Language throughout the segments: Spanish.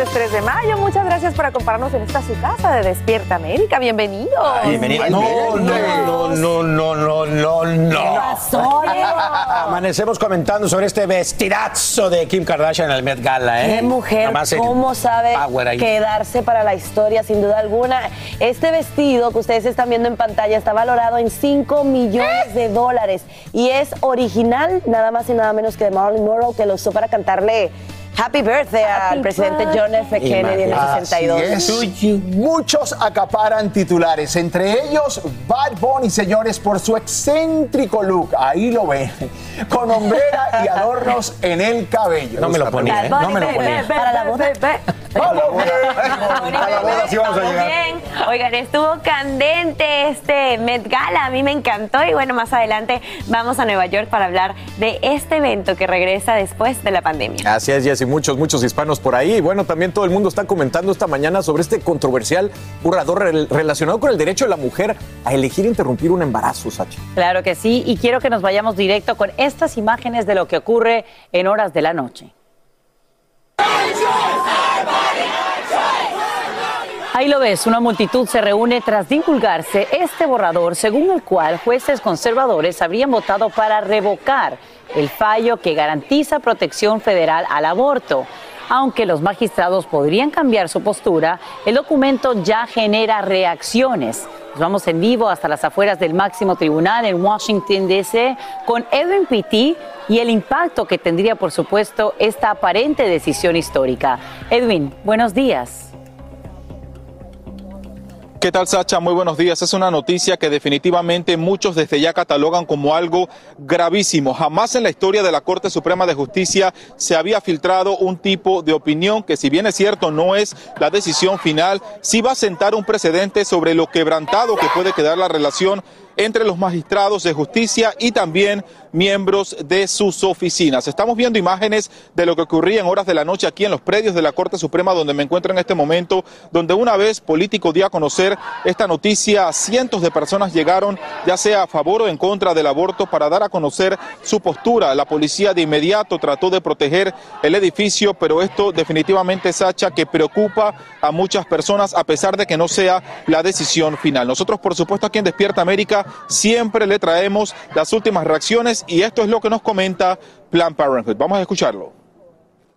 Martes 3 de mayo. Muchas gracias por acompañarnos en esta su casa de Despierta América. Bienvenidos. Bienvenido. No, no, no, no, no, no, no. Amanecemos comentando sobre este vestidazo de Kim Kardashian en el Met Gala, ¿eh? Qué mujer, cómo sabe quedarse para la historia, sin duda alguna. Este vestido que ustedes están viendo en pantalla está valorado en 5 millones de dólares y es original, nada más y nada menos que de Marilyn Monroe, que lo usó para cantarle Happy Birthday al presidente John F. Kennedy en el Imagínate. 62. Así es. Muchos acaparan titulares, entre ellos Bad Bunny, señores, por su excéntrico look. Ahí lo ven, con hombrera y adornos en el cabello. No me lo ponía, ¿eh? No me lo ponía. Para la boda. ¡Vamos, A la boda sí vamos a Estamos llegar. bien. Oigan, estuvo candente este Met Gala, a mí me encantó y bueno, más adelante vamos a Nueva York para hablar de este evento que regresa después de la pandemia. Así es, Jessy, muchos, muchos hispanos por ahí. Y bueno, también todo el mundo está comentando esta mañana sobre este controversial borrador rel- relacionado con el derecho de la mujer a elegir interrumpir un embarazo, Sacha. Claro que sí, y quiero que nos vayamos directo con estas imágenes de lo que ocurre en horas de la noche. Ahí lo ves, una multitud se reúne tras divulgarse este borrador según el cual jueces conservadores habrían votado para revocar el fallo que garantiza protección federal al aborto. Aunque los magistrados podrían cambiar su postura, el documento ya genera reacciones. Nos vamos en vivo hasta las afueras del máximo tribunal en Washington, D.C., con Edwin Pitti y el impacto que tendría, por supuesto, esta aparente decisión histórica. Edwin, buenos días. ¿Qué tal, Sacha? Muy buenos días. Es una noticia que definitivamente muchos desde ya catalogan como algo gravísimo. Jamás en la historia de la Corte Suprema de Justicia se había filtrado un tipo de opinión que, si bien es cierto, no es la decisión final, sí va a sentar un precedente sobre lo quebrantado que puede quedar la relación entre los magistrados de justicia y también miembros de sus oficinas. Estamos viendo imágenes de lo que ocurría en horas de la noche aquí en los predios de la Corte Suprema donde me encuentro en este momento, donde una vez político dio a conocer esta noticia, cientos de personas llegaron ya sea a favor o en contra del aborto para dar a conocer su postura. La policía de inmediato trató de proteger el edificio, pero esto definitivamente, Sacha, que preocupa a muchas personas a pesar de que no sea la decisión final. Nosotros, por supuesto, aquí en Despierta América siempre le traemos las últimas reacciones y esto es lo que nos comenta Plan Parenthood. Vamos a escucharlo.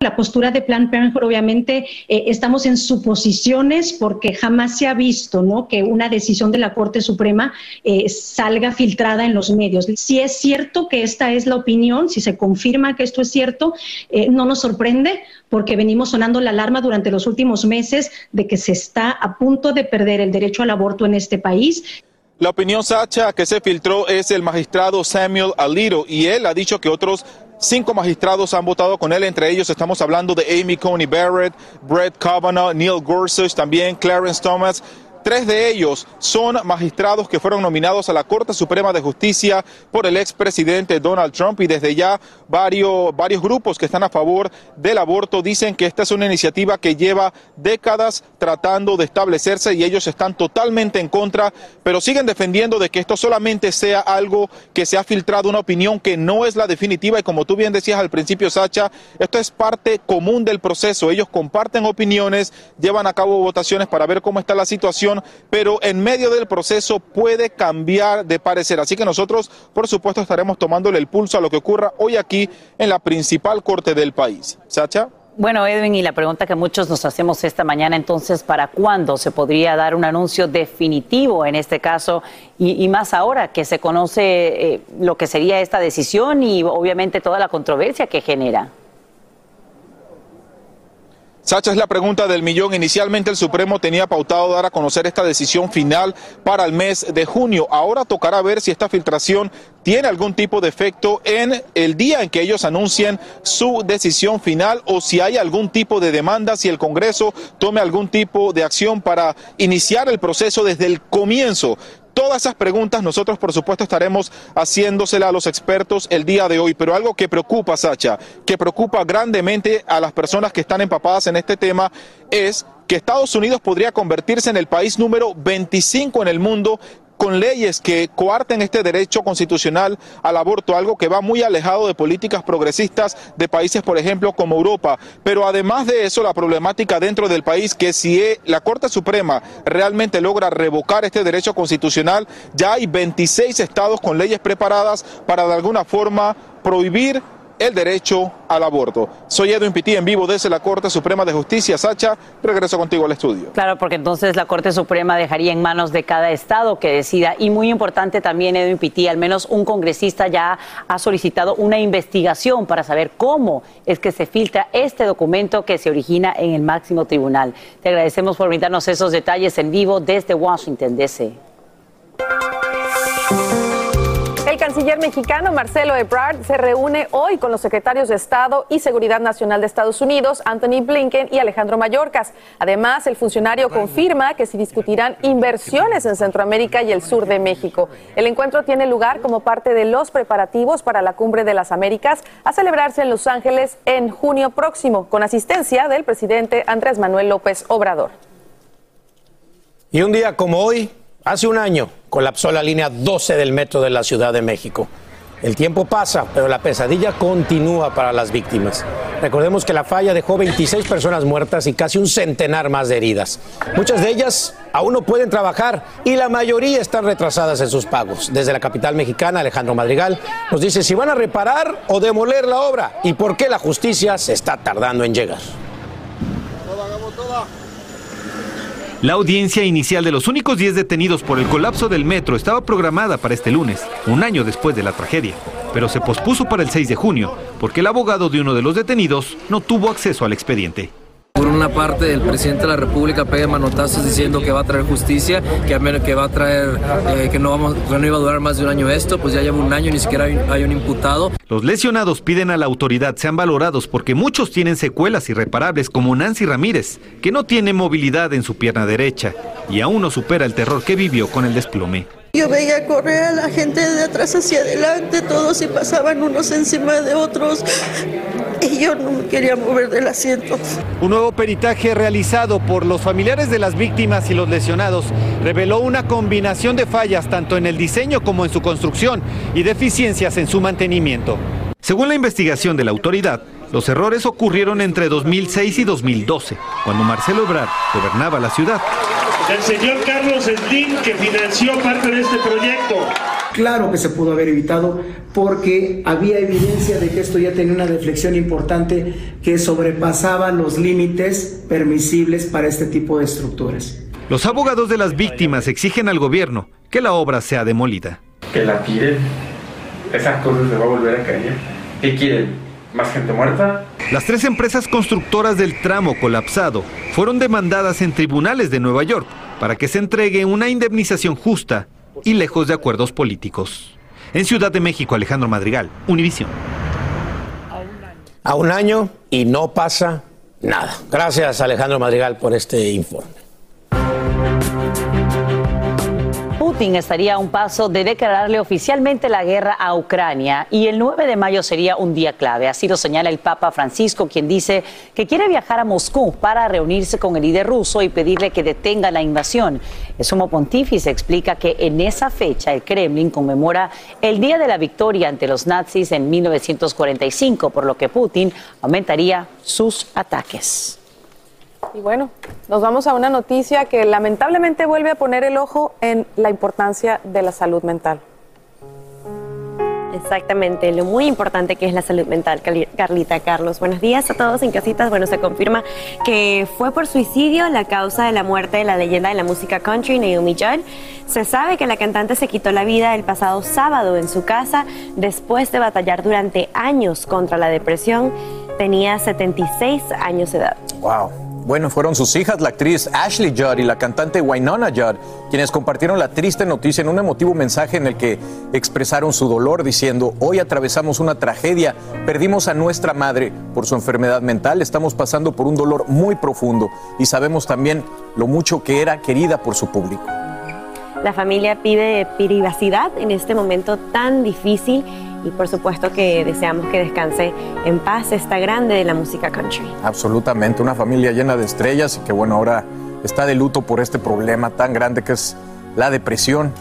La postura de Planned Parenthood, obviamente, eh, estamos en suposiciones porque jamás se ha visto ¿no? que una decisión de la Corte Suprema eh, salga filtrada en los medios. Si es cierto que esta es la opinión, si se confirma que esto es cierto, eh, no nos sorprende porque venimos sonando la alarma durante los últimos meses de que se está a punto de perder el derecho al aborto en este país. La opinión, Sacha, que se filtró es el magistrado Samuel Alito y él ha dicho que otros cinco magistrados han votado con él, entre ellos estamos hablando de Amy Coney Barrett, Brett Kavanaugh, Neil Gorsuch, también Clarence Thomas. Tres de ellos son magistrados que fueron nominados a la Corte Suprema de Justicia por el expresidente Donald Trump y desde ya varios, varios grupos que están a favor del aborto dicen que esta es una iniciativa que lleva décadas tratando de establecerse y ellos están totalmente en contra, pero siguen defendiendo de que esto solamente sea algo que se ha filtrado una opinión que no es la definitiva y como tú bien decías al principio, Sacha, esto es parte común del proceso. Ellos comparten opiniones, llevan a cabo votaciones para ver cómo está la situación pero en medio del proceso puede cambiar de parecer. Así que nosotros, por supuesto, estaremos tomándole el pulso a lo que ocurra hoy aquí en la principal corte del país. Sacha. Bueno, Edwin, y la pregunta que muchos nos hacemos esta mañana, entonces, ¿para cuándo se podría dar un anuncio definitivo en este caso? Y, más ahora que se conoce eh, lo que sería esta decisión y obviamente toda la controversia que genera. Sacha, es la pregunta del millón. Inicialmente el Supremo tenía pautado dar a conocer esta decisión final para el mes de junio. Ahora tocará ver si esta filtración tiene algún tipo de efecto en el día en que ellos anuncien su decisión final o si hay algún tipo de demanda, si el Congreso tome algún tipo de acción para iniciar el proceso desde el comienzo. Todas esas preguntas nosotros, por supuesto, estaremos haciéndosela a los expertos el día de hoy, pero algo que preocupa, Sacha, que preocupa grandemente a las personas que están empapadas en este tema es que Estados Unidos podría convertirse en el país número 25 en el mundo con leyes que coarten este derecho constitucional al aborto, algo que va muy alejado de políticas progresistas de países, por ejemplo, como Europa. Pero además de eso, la problemática dentro del país, que si e, la Corte Suprema realmente logra revocar este derecho constitucional, ya hay 26 estados con leyes preparadas para de alguna forma prohibir el derecho al aborto. Soy Edwin Pitti en vivo desde la Corte Suprema de Justicia. Sacha, regreso contigo al estudio. Claro, porque entonces la Corte Suprema dejaría en manos de cada estado que decida. Y muy importante también, Edwin Pitti, al menos un congresista ya ha solicitado una investigación para saber cómo es que se filtra este documento que se origina en el máximo tribunal. Te agradecemos por brindarnos esos detalles en vivo desde Washington, D.C. El canciller mexicano Marcelo Ebrard se reúne hoy con los secretarios de Estado y Seguridad Nacional de Estados Unidos, Anthony Blinken y Alejandro Mayorkas. Además, el funcionario confirma que se discutirán inversiones en Centroamérica y el sur de México. El encuentro tiene lugar como parte de los preparativos para la Cumbre de las Américas a celebrarse en Los Ángeles en junio próximo, con asistencia del presidente Andrés Manuel López Obrador. Y un día como hoy, Hace un año colapsó la línea 12 del metro de la Ciudad de México. El tiempo pasa, pero la pesadilla continúa para las víctimas. Recordemos que la falla dejó 26 personas muertas y casi un centenar más de heridas. Muchas de ellas aún no pueden trabajar y la mayoría están retrasadas en sus pagos. Desde la capital mexicana, Alejandro Madrigal nos dice si van a reparar o demoler la obra y por qué la justicia se está tardando en llegar. La audiencia inicial de los únicos 10 detenidos por el colapso del metro estaba programada para este lunes, un año después de la tragedia, pero se pospuso para el 6 de junio porque el abogado de uno de los detenidos no tuvo acceso al expediente. Por una parte, el presidente de la República pega manotazos diciendo que va a traer justicia, que, va a traer, eh, que, no iba a durar más de un año esto, pues ya lleva un año, ni siquiera hay, un imputado. Los lesionados piden a la autoridad sean valorados porque muchos tienen secuelas irreparables, como Nancy Ramírez, que no tiene movilidad en su pierna derecha y aún no supera el terror que vivió con el desplome. Yo veía correr a la gente de atrás hacia adelante, todos y pasaban unos encima de otros. Y yo no me quería mover del asiento. Un nuevo peritaje realizado por los familiares de las víctimas y los lesionados reveló una combinación de fallas tanto en el diseño como en su construcción y deficiencias en su mantenimiento. Según la investigación de la autoridad, los errores ocurrieron entre 2006 y 2012, cuando Marcelo Ebrard gobernaba la ciudad el señor Carlos Slim que financió parte de este proyecto. Claro que se pudo haber evitado porque había evidencia de que esto ya tenía una deflexión importante que sobrepasaba los límites permisibles para este tipo de estructuras. Los abogados de las víctimas exigen al gobierno que la obra sea demolida. Que la tiren. Esas cosas se va a volver a caer. ¿Qué quieren? ¿Más gente muerta? Las tres empresas constructoras del tramo colapsado fueron demandadas en tribunales de Nueva York para que se entregue una indemnización justa y lejos de acuerdos políticos. En Ciudad de México, Alejandro Madrigal, Univisión. A un año y no pasa nada. Gracias, Alejandro Madrigal, por este informe. Putin estaría a un paso de declararle oficialmente la guerra a Ucrania y el 9 de mayo sería un día clave. Así lo señala el Papa Francisco, quien dice que quiere viajar a Moscú para reunirse con el líder ruso y pedirle que detenga la invasión. El sumo pontífice explica que en esa fecha el Kremlin conmemora el día de la victoria ante los nazis en 1945, por lo que Putin aumentaría sus ataques. Y bueno, nos vamos a una noticia que lamentablemente vuelve a poner el ojo en la importancia de la salud mental. Exactamente, lo muy importante que es la salud mental, Carlita Carlos. Buenos días a todos en casitas. Bueno, se confirma que fue por suicidio la causa de la muerte de la leyenda de la música country, Naomi Judd. Se sabe que la cantante se quitó la vida el pasado sábado en su casa después de batallar durante años contra la depresión. Tenía 76 años de edad. Wow. Bueno, fueron sus hijas, la actriz Ashley Judd y la cantante Wynonna Judd, quienes compartieron la triste noticia en un emotivo mensaje en el que expresaron su dolor diciendo, hoy atravesamos una tragedia, perdimos a nuestra madre por su enfermedad mental, estamos pasando por un dolor muy profundo y sabemos también lo mucho que era querida por su público. La familia pide privacidad en este momento tan difícil y por supuesto que deseamos que descanse en paz esta grande de la música country. Absolutamente, una familia llena de estrellas y que bueno, ahora está de luto por este problema tan grande que es la depresión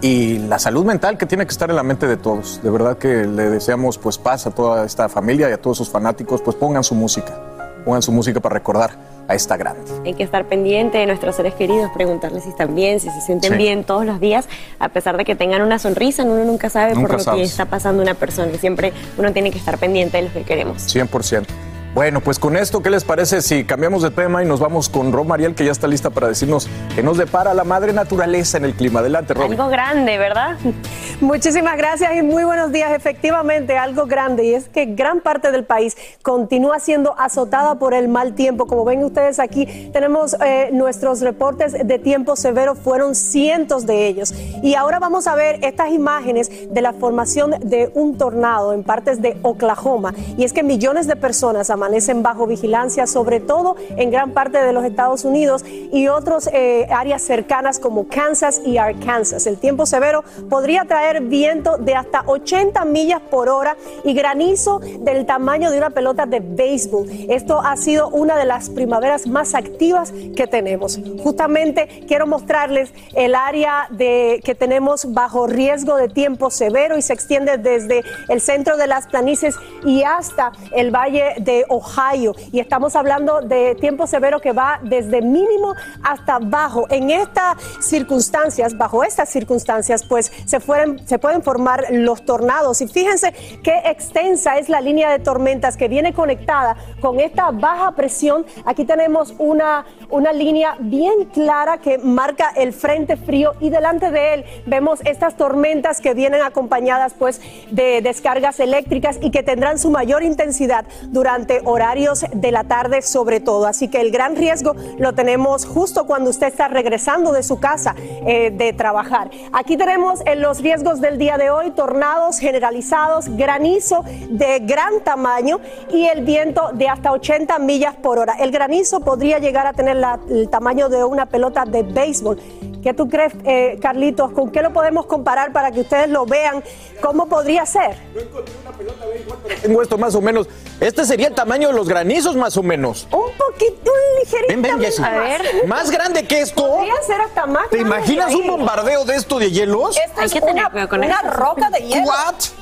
y la salud mental que tiene que estar en la mente de todos. De verdad que le deseamos pues paz a toda esta familia y a todos sus fanáticos, pues pongan su música, pongan su música para recordar a esta grande. Hay que estar pendiente de nuestros seres queridos, preguntarles si están bien, si se sienten bien todos los días, a pesar de que tengan una sonrisa, uno nunca sabe por lo que está pasando una persona y siempre uno tiene que estar pendiente de lo que queremos. 100%. Bueno, pues con esto, ¿qué les parece si cambiamos de tema y nos vamos con Rom Mariel, que ya está lista para decirnos que nos depara la madre naturaleza en el clima? Adelante, Rom. Algo grande, ¿verdad? Muchísimas gracias y muy buenos días. Efectivamente, algo grande y es que gran parte del país continúa siendo azotada por el mal tiempo. Como ven ustedes aquí, tenemos eh, nuestros reportes de tiempo severo, fueron cientos de ellos. Y ahora vamos a ver estas imágenes de la formación de un tornado en partes de Oklahoma. Y es que millones de personas permanecen bajo vigilancia, sobre todo en gran parte de los Estados Unidos y otras eh, áreas cercanas como Kansas y Arkansas. El tiempo severo podría traer viento de hasta 80 millas por hora y granizo del tamaño de una pelota de béisbol. Esto ha sido una de las primaveras más activas que tenemos. Justamente quiero mostrarles el área de, que tenemos bajo riesgo de tiempo severo y se extiende desde el centro de las planicies y hasta el valle de Ohio. Y estamos hablando de tiempo severo que va desde mínimo hasta bajo. En estas circunstancias, bajo estas circunstancias, pues se, se pueden formar los tornados. Y fíjense qué extensa es la línea de tormentas que viene conectada con esta baja presión. Aquí tenemos una, una línea bien clara que marca el frente frío y delante de él vemos estas tormentas que vienen acompañadas pues de descargas eléctricas y que tendrán su mayor intensidad durante horarios de la tarde sobre todo. Así que el gran riesgo lo tenemos justo cuando usted está regresando de su casa eh, de trabajar. Aquí tenemos en los riesgos del día de hoy tornados generalizados, granizo de gran tamaño y el viento de hasta 80 millas por hora. El granizo podría llegar a tener el tamaño de una pelota de béisbol. ¿Qué tú crees, eh, Carlitos? ¿Con qué lo podemos comparar para que ustedes lo vean? ¿Cómo podría ser? No encontré una pelota de béisbol, pero tengo esto más o menos. Este sería el tamaño de los granizos, más o menos. Un poquito, un ligerito. Ven, ven, Jessy. A ver. Más grande que esto. Podría ser hasta más ¿Te grande imaginas que un bombardeo de esto de hielos? Esta es una, una roca de hielo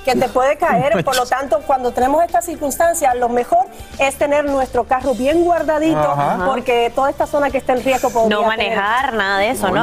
que te puede caer. Por lo tanto, cuando tenemos estas circunstancias, lo mejor es tener nuestro carro bien guardadito, Ajá. porque toda esta zona que está en riesgo podría No manejar, nada de eso, ¿no?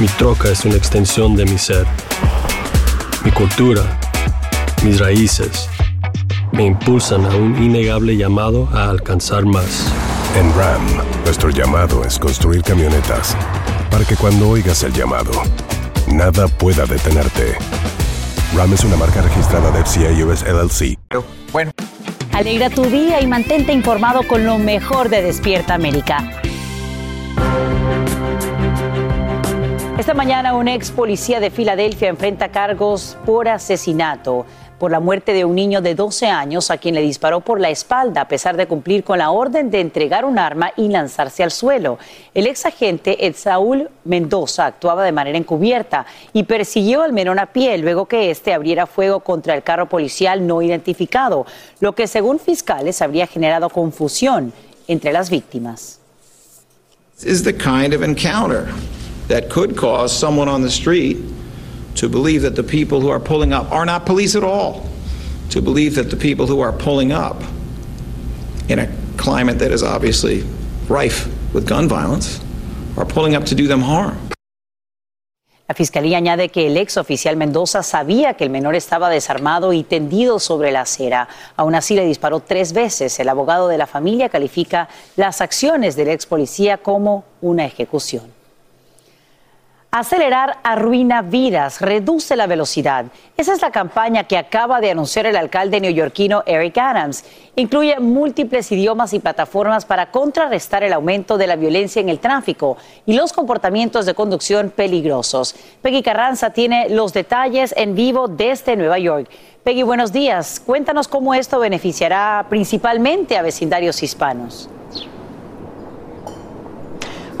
mi troca es una extensión de mi ser. Mi cultura, mis raíces, me impulsan a un innegable llamado a alcanzar más. En Ram, nuestro llamado es construir camionetas para que cuando oigas el llamado, nada pueda detenerte. Ram es una marca registrada de FCA US LLC. Bueno. Alegra tu día y mantente informado con lo mejor de Despierta América. Esta mañana un ex policía de Filadelfia enfrenta cargos por asesinato por la muerte de un niño de 12 años a quien le disparó por la espalda a pesar de cumplir con la orden de entregar un arma y lanzarse al suelo. El ex agente Ed Saúl Mendoza actuaba de manera encubierta y persiguió al menor a pie luego que éste abriera fuego contra el carro policial no identificado, lo que según fiscales habría generado confusión entre las víctimas. That could cause someone on the street to believe that the people who are pulling up are not police at all, to believe that the people who are pulling up in a climate that is obviously rife with gun violence are pulling up to do them harm. La fiscalía añade que el ex oficial Mendoza sabía que el menor estaba desarmado y tendido sobre la acera. Aún así le disparó tres veces. El abogado de la familia califica las acciones del ex policía como una ejecución. Acelerar arruina vidas, reduce la velocidad. Esa es la campaña que acaba de anunciar el alcalde neoyorquino Eric Adams. Incluye múltiples idiomas y plataformas para contrarrestar el aumento de la violencia en el tráfico y los comportamientos de conducción peligrosos. Peggy Carranza tiene los detalles en vivo desde Nueva York. Peggy, buenos días. Cuéntanos cómo esto beneficiará principalmente a vecindarios hispanos.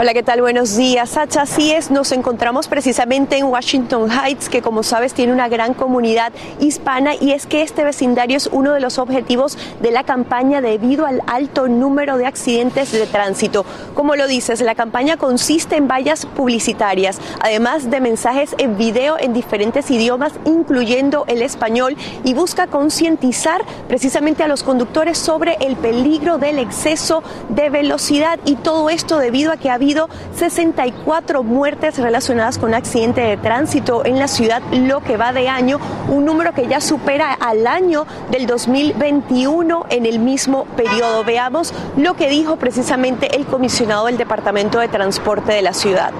Hola, ¿qué tal? Buenos días, Sacha. Así es, nos encontramos precisamente en Washington Heights, que como sabes tiene una gran comunidad hispana y es que este vecindario es uno de los objetivos de la campaña debido al alto número de accidentes de tránsito. Como lo dices, la campaña consiste en vallas publicitarias, además de mensajes en video en diferentes idiomas, incluyendo el español, y busca concientizar precisamente a los conductores sobre el peligro del exceso de velocidad y todo esto debido a que ha habido 64 muertes relacionadas con accidente de tránsito en la ciudad lo que va de año, un número que ya supera al año del 2021 en el mismo periodo. Veamos lo que dijo precisamente el comisionado del Departamento de Transporte de la ciudad.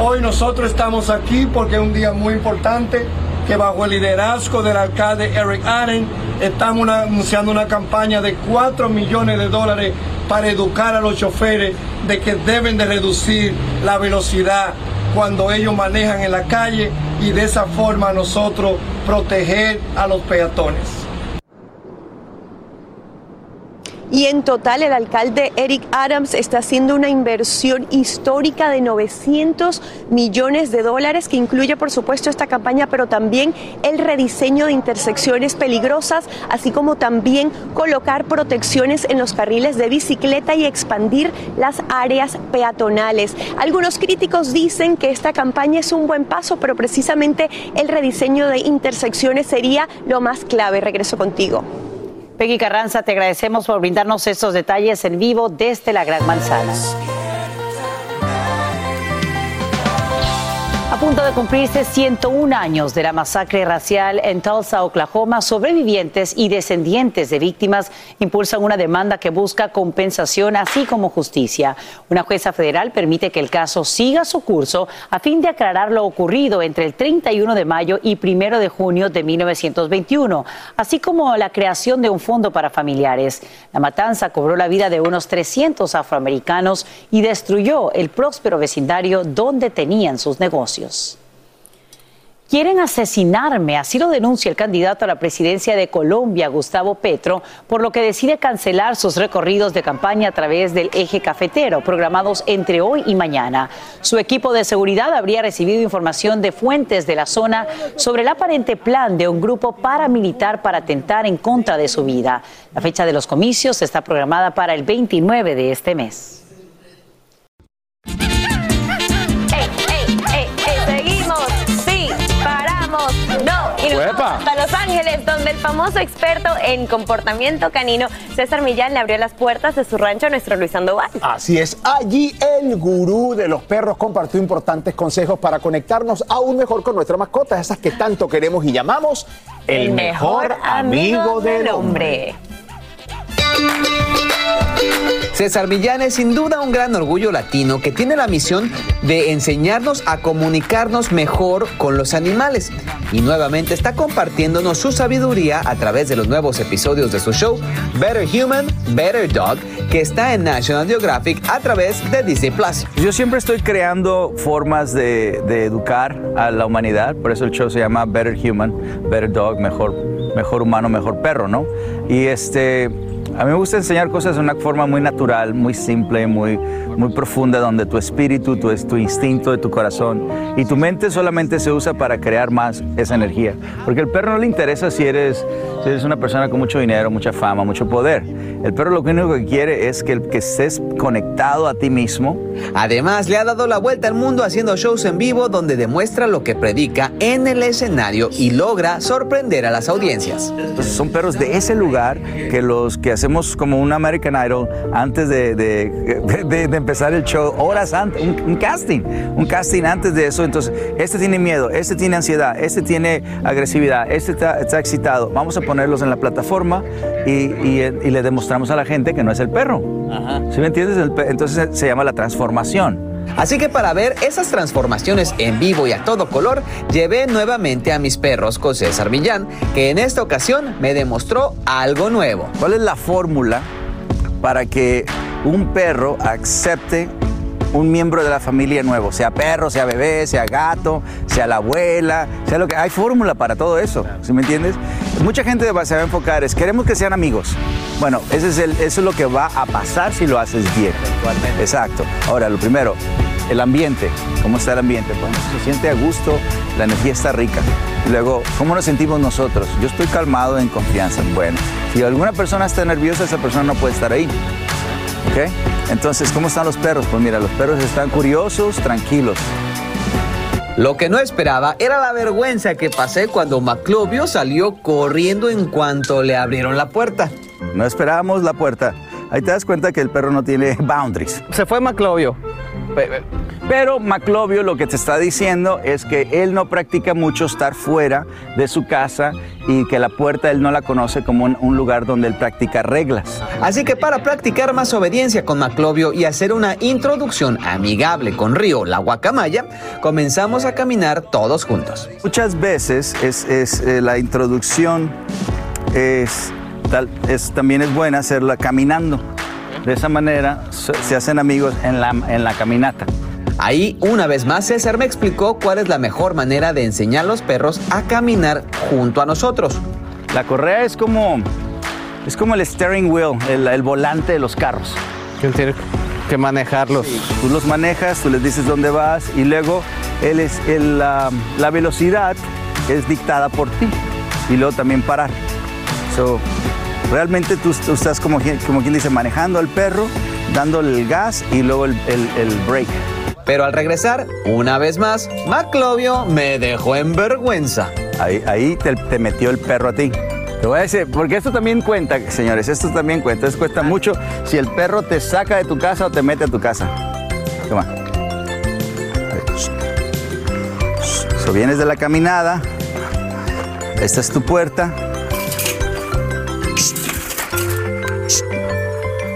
Hoy nosotros estamos aquí porque es un día muy importante que bajo el liderazgo del alcalde Eric Allen estamos anunciando una campaña de 4 millones de dólares para educar a los choferes de que deben de reducir la velocidad cuando ellos manejan en la calle y de esa forma nosotros proteger a los peatones. Y en total el alcalde Eric Adams está haciendo una inversión histórica de 900 millones de dólares que incluye por supuesto esta campaña, pero también el rediseño de intersecciones peligrosas, así como también colocar protecciones en los carriles de bicicleta y expandir las áreas peatonales. Algunos críticos dicen que esta campaña es un buen paso, pero precisamente el rediseño de intersecciones sería lo más clave. Regreso contigo. Peggy Carranza, te agradecemos por brindarnos estos detalles en vivo desde la Gran Manzana. Punto de cumplirse 101 años de la masacre racial en Tulsa, Oklahoma, sobrevivientes y descendientes de víctimas impulsan una demanda que busca compensación así como justicia. Una jueza federal permite que el caso siga su curso a fin de aclarar lo ocurrido entre el 31 de mayo y 1 de junio de 1921, así como la creación de un fondo para familiares. La matanza cobró la vida de unos 300 afroamericanos y destruyó el próspero vecindario donde tenían sus negocios. Quieren asesinarme, así lo denuncia el candidato a la presidencia de Colombia, Gustavo Petro, por lo que decide cancelar sus recorridos de campaña a través del eje cafetero, programados entre hoy y mañana. Su equipo de seguridad habría recibido información de fuentes de la zona sobre el aparente plan de un grupo paramilitar para atentar en contra de su vida. La fecha de los comicios está programada para el 29 de este mes. Vamos hasta Los Ángeles, donde el famoso experto en comportamiento canino, César Millán, le abrió las puertas de su rancho a nuestro Luis Sandoval. Así es, allí el gurú de los perros compartió importantes consejos para conectarnos aún mejor con nuestra mascota, esas que tanto queremos y llamamos el, mejor, amigo, del hombre. hombre. César Millán es sin duda un gran orgullo latino que tiene la misión de enseñarnos a comunicarnos mejor con los animales y nuevamente está compartiéndonos su sabiduría a través de los nuevos episodios de su show Better Human, Better Dog que está en National Geographic a través de Disney Plus. Yo siempre estoy creando formas de, de educar a la humanidad, por eso el show se llama Better Human, Better Dog, mejor, mejor humano, mejor perro, ¿no? Y este a mí me gusta enseñar cosas de una forma muy natural, muy simple, muy, muy profunda, donde tu espíritu, tu, tu instinto de tu corazón y tu mente solamente se usa para crear más esa energía. Porque al perro no le interesa si eres, si eres una persona con mucho dinero, mucha fama, mucho poder. El perro lo único que quiere es que, que estés conectado a ti mismo. Además, le ha dado la vuelta al mundo haciendo shows en vivo donde demuestra lo que predica en el escenario y logra sorprender a las audiencias. son perros de ese lugar que los que hacemos como un American Idol antes de, de, de, de empezar el show, horas antes, un, un, casting, un casting antes de eso. Entonces, este tiene miedo, este tiene ansiedad, este tiene agresividad, este está, está excitado. Vamos a ponerlos en la plataforma y, y, y le demostramos a la gente que no es el perro. Ajá. ¿Sí me entiendes? Entonces se llama la transformación. Así que para ver esas transformaciones en vivo y a todo color, llevé nuevamente a mis perros con César Millán, que en esta ocasión me demostró algo nuevo. ¿Cuál es la fórmula para que un perro acepte un miembro de la familia nuevo, sea perro, sea bebé, sea gato, sea la abuela, sea lo que hay fórmula para todo eso, ¿sí me entiendes? Mucha gente se va a enfocar es queremos que sean amigos. Bueno, ese es el, eso es lo que va a pasar si lo haces bien. Exacto. Ahora, lo primero, el ambiente. ¿Cómo está el ambiente? Bueno, se siente a gusto, la energía está rica. Luego, ¿cómo nos sentimos nosotros? Yo estoy calmado, en confianza. Bueno, si alguna persona está nerviosa, esa persona no puede estar ahí. ¿Ok? Entonces, ¿cómo están los perros? Pues mira, los perros están curiosos, tranquilos. Lo que no esperaba era la vergüenza que pasé cuando Maclovio salió corriendo en cuanto le abrieron la puerta. No esperábamos la puerta. Ahí te das cuenta que el perro no tiene boundaries. Se fue Maclovio. Pero Maclovio lo que te está diciendo es que él no practica mucho estar fuera de su casa y que la puerta él no la conoce como un, un, lugar donde él practica reglas. Así que para practicar más obediencia con Maclovio y hacer una introducción amigable con Río, la guacamaya, comenzamos a caminar todos juntos. Muchas veces es, es eh, la introducción es, tal, es, también es buena hacerla caminando. De esa manera se hacen amigos en la, en la caminata. Ahí, una vez más, César me explicó cuál es la mejor manera de enseñar a los perros a caminar junto a nosotros. La correa es como, es como el steering wheel, el, el volante de los carros. Tiene que manejarlos. Sí. Tú los manejas, tú les dices dónde vas y luego él es, el, la, la velocidad es dictada por ti y luego también parar. So, realmente tú, tú estás como, como quien dice manejando al perro, dándole el gas y luego el, el, el break. Pero al regresar, una vez más, Maclovio me dejó en vergüenza. Ahí, ahí te, te, metió el perro a ti. Te voy a decir, porque esto también cuenta, señores, esto también cuenta. Esto cuesta mucho si el perro te saca de tu casa o te mete a tu casa. Toma. So, vienes de la caminada. Esta es tu puerta.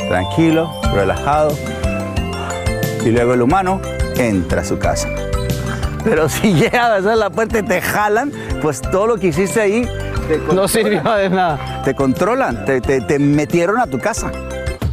Tranquilo, relajado. Y luego el humano entra a su casa. Pero si llegas a la puerta y te jalan, pues todo lo que hiciste ahí no sirvió de nada. Te controlan, te, te, te, metieron a tu casa.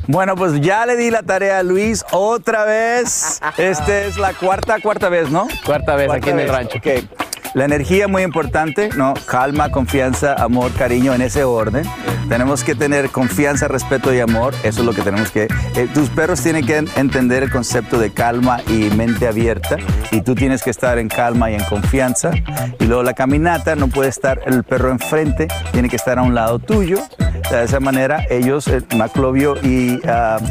Bueno, pues ya le di la tarea a Luis otra vez. Esta es la cuarta, cuarta vez, ¿no? Cuarta vez cuarta aquí en el rancho. Okay. La energía muy importante, ¿no? Calma, confianza, amor, cariño en ese orden. Tenemos que tener confianza, respeto y amor. Eso es lo que tenemos que... Eh, tus perros tienen que entender el concepto de calma y mente abierta. Y tú tienes que estar en calma y en confianza. Y luego la caminata, no puede estar el perro enfrente, tiene que estar a un lado tuyo. De esa manera ellos, eh, Maclovio y, uh,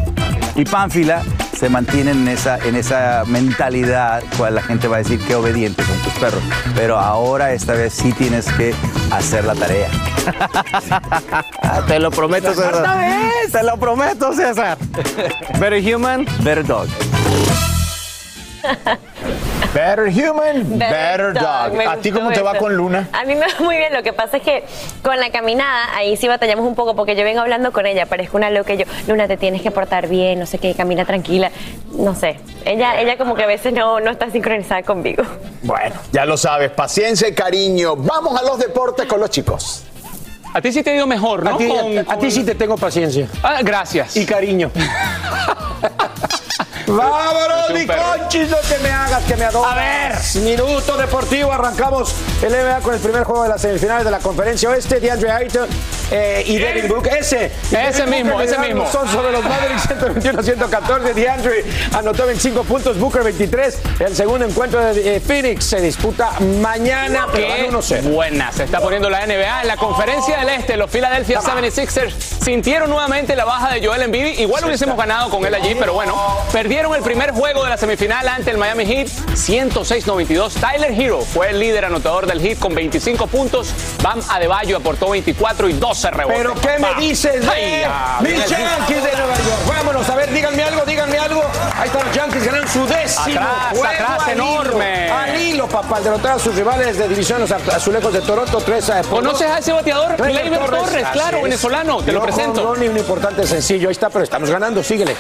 y Pánfila, se mantienen en esa, en esa mentalidad, cual la gente va a decir que obedientes son tus perros. Pero ahora, esta vez sí tienes que hacer la tarea. Te lo prometo, César. Vez. Te lo prometo, César. Better human, better dog. Better human, better, dog. ¿A ti cómo te va con Luna? A mí me va muy bien. Lo que pasa es que con la caminada, ahí sí batallamos un poco porque yo vengo hablando con ella, parezco una loca. y Yo, Luna, te tienes que portar bien, no sé qué, camina tranquila. No sé. Ella, ella como que a veces no, no está sincronizada conmigo. Bueno, ya lo sabes, paciencia y cariño. Vamos a los deportes con los chicos. A ti sí te ha ido mejor, ¿no? A ti, Con- a- a ti sí te tengo paciencia. Ah, gracias. Y cariño. Vámonos, mi conchis, lo que me hagas, que me adoras. A ver, minuto deportivo, arrancamos el NBA con el primer juego de las semifinales de la conferencia oeste, DeAndre Ayton eh, y Devin Booker. Ese, Ese mismo, ese mismo. Suns sobre los Mavericks 121-114. DeAndre anotó 25 puntos, Booker 23. El segundo encuentro de eh, Phoenix se disputa mañana, pero Qué van 1-0. buena se está poniendo la NBA. En la conferencia del Este, los Philadelphia 76ers sintieron nuevamente la baja de Joel Embiid. Igual hubiésemos ganado con él allí, pero bueno, perdieron el primer juego de la semifinal ante el Miami Heat, 106-92. Tyler Hero fue el líder anotador del Heat con 25 puntos. Bam Adebayo aportó 24 y 12 rebotes. Pero ¿qué me dices de mis. Yankees de Nueva York? Vámonos, a ver, díganme algo, díganme algo. Ahí están los Yankees, ganan su décimo Atrás, juego atrás, al hilo. enorme. Al hilo, papá, al derrotar a sus rivales de división, los azulejos de Toronto, 3 a por ¿Conoces a ese bateador? Gleyber Torres, claro, venezolano, te lo presento. No, ni un importante sencillo, ahí está, pero estamos ganando, síguele.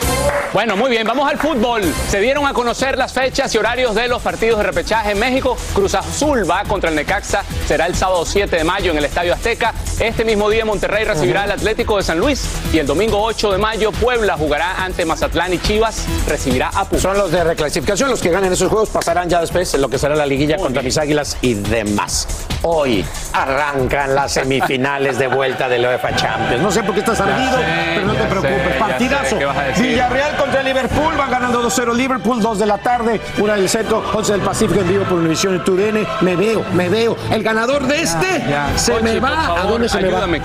Bueno, muy bien, vamos al fútbol. Se dieron a conocer las fechas y horarios de los partidos de repechaje en México. Cruz Azul va contra el Necaxa, será el sábado 7 de mayo en el Estadio Azteca. Este mismo día Monterrey recibirá al Atlético de San Luis y el domingo 8 de mayo Puebla jugará ante Mazatlán y Chivas recibirá a Pumas. Son los de reclasificación, los que ganen esos juegos pasarán ya después en lo que será la liguilla contra mis águilas y demás. Hoy arrancan las semifinales de vuelta de la UEFA Champions. No sé por qué estás ardido, pero no te preocupes. Partidazo. Villarreal contra Liverpool, van ganando 2-0 Liverpool, 2 de la tarde, 1 del centro, 11 del Pacífico en vivo por Univision y TUDN. Me veo, me veo. El ganador de este se me va. favor, ¿A dónde se ayúdame, me va?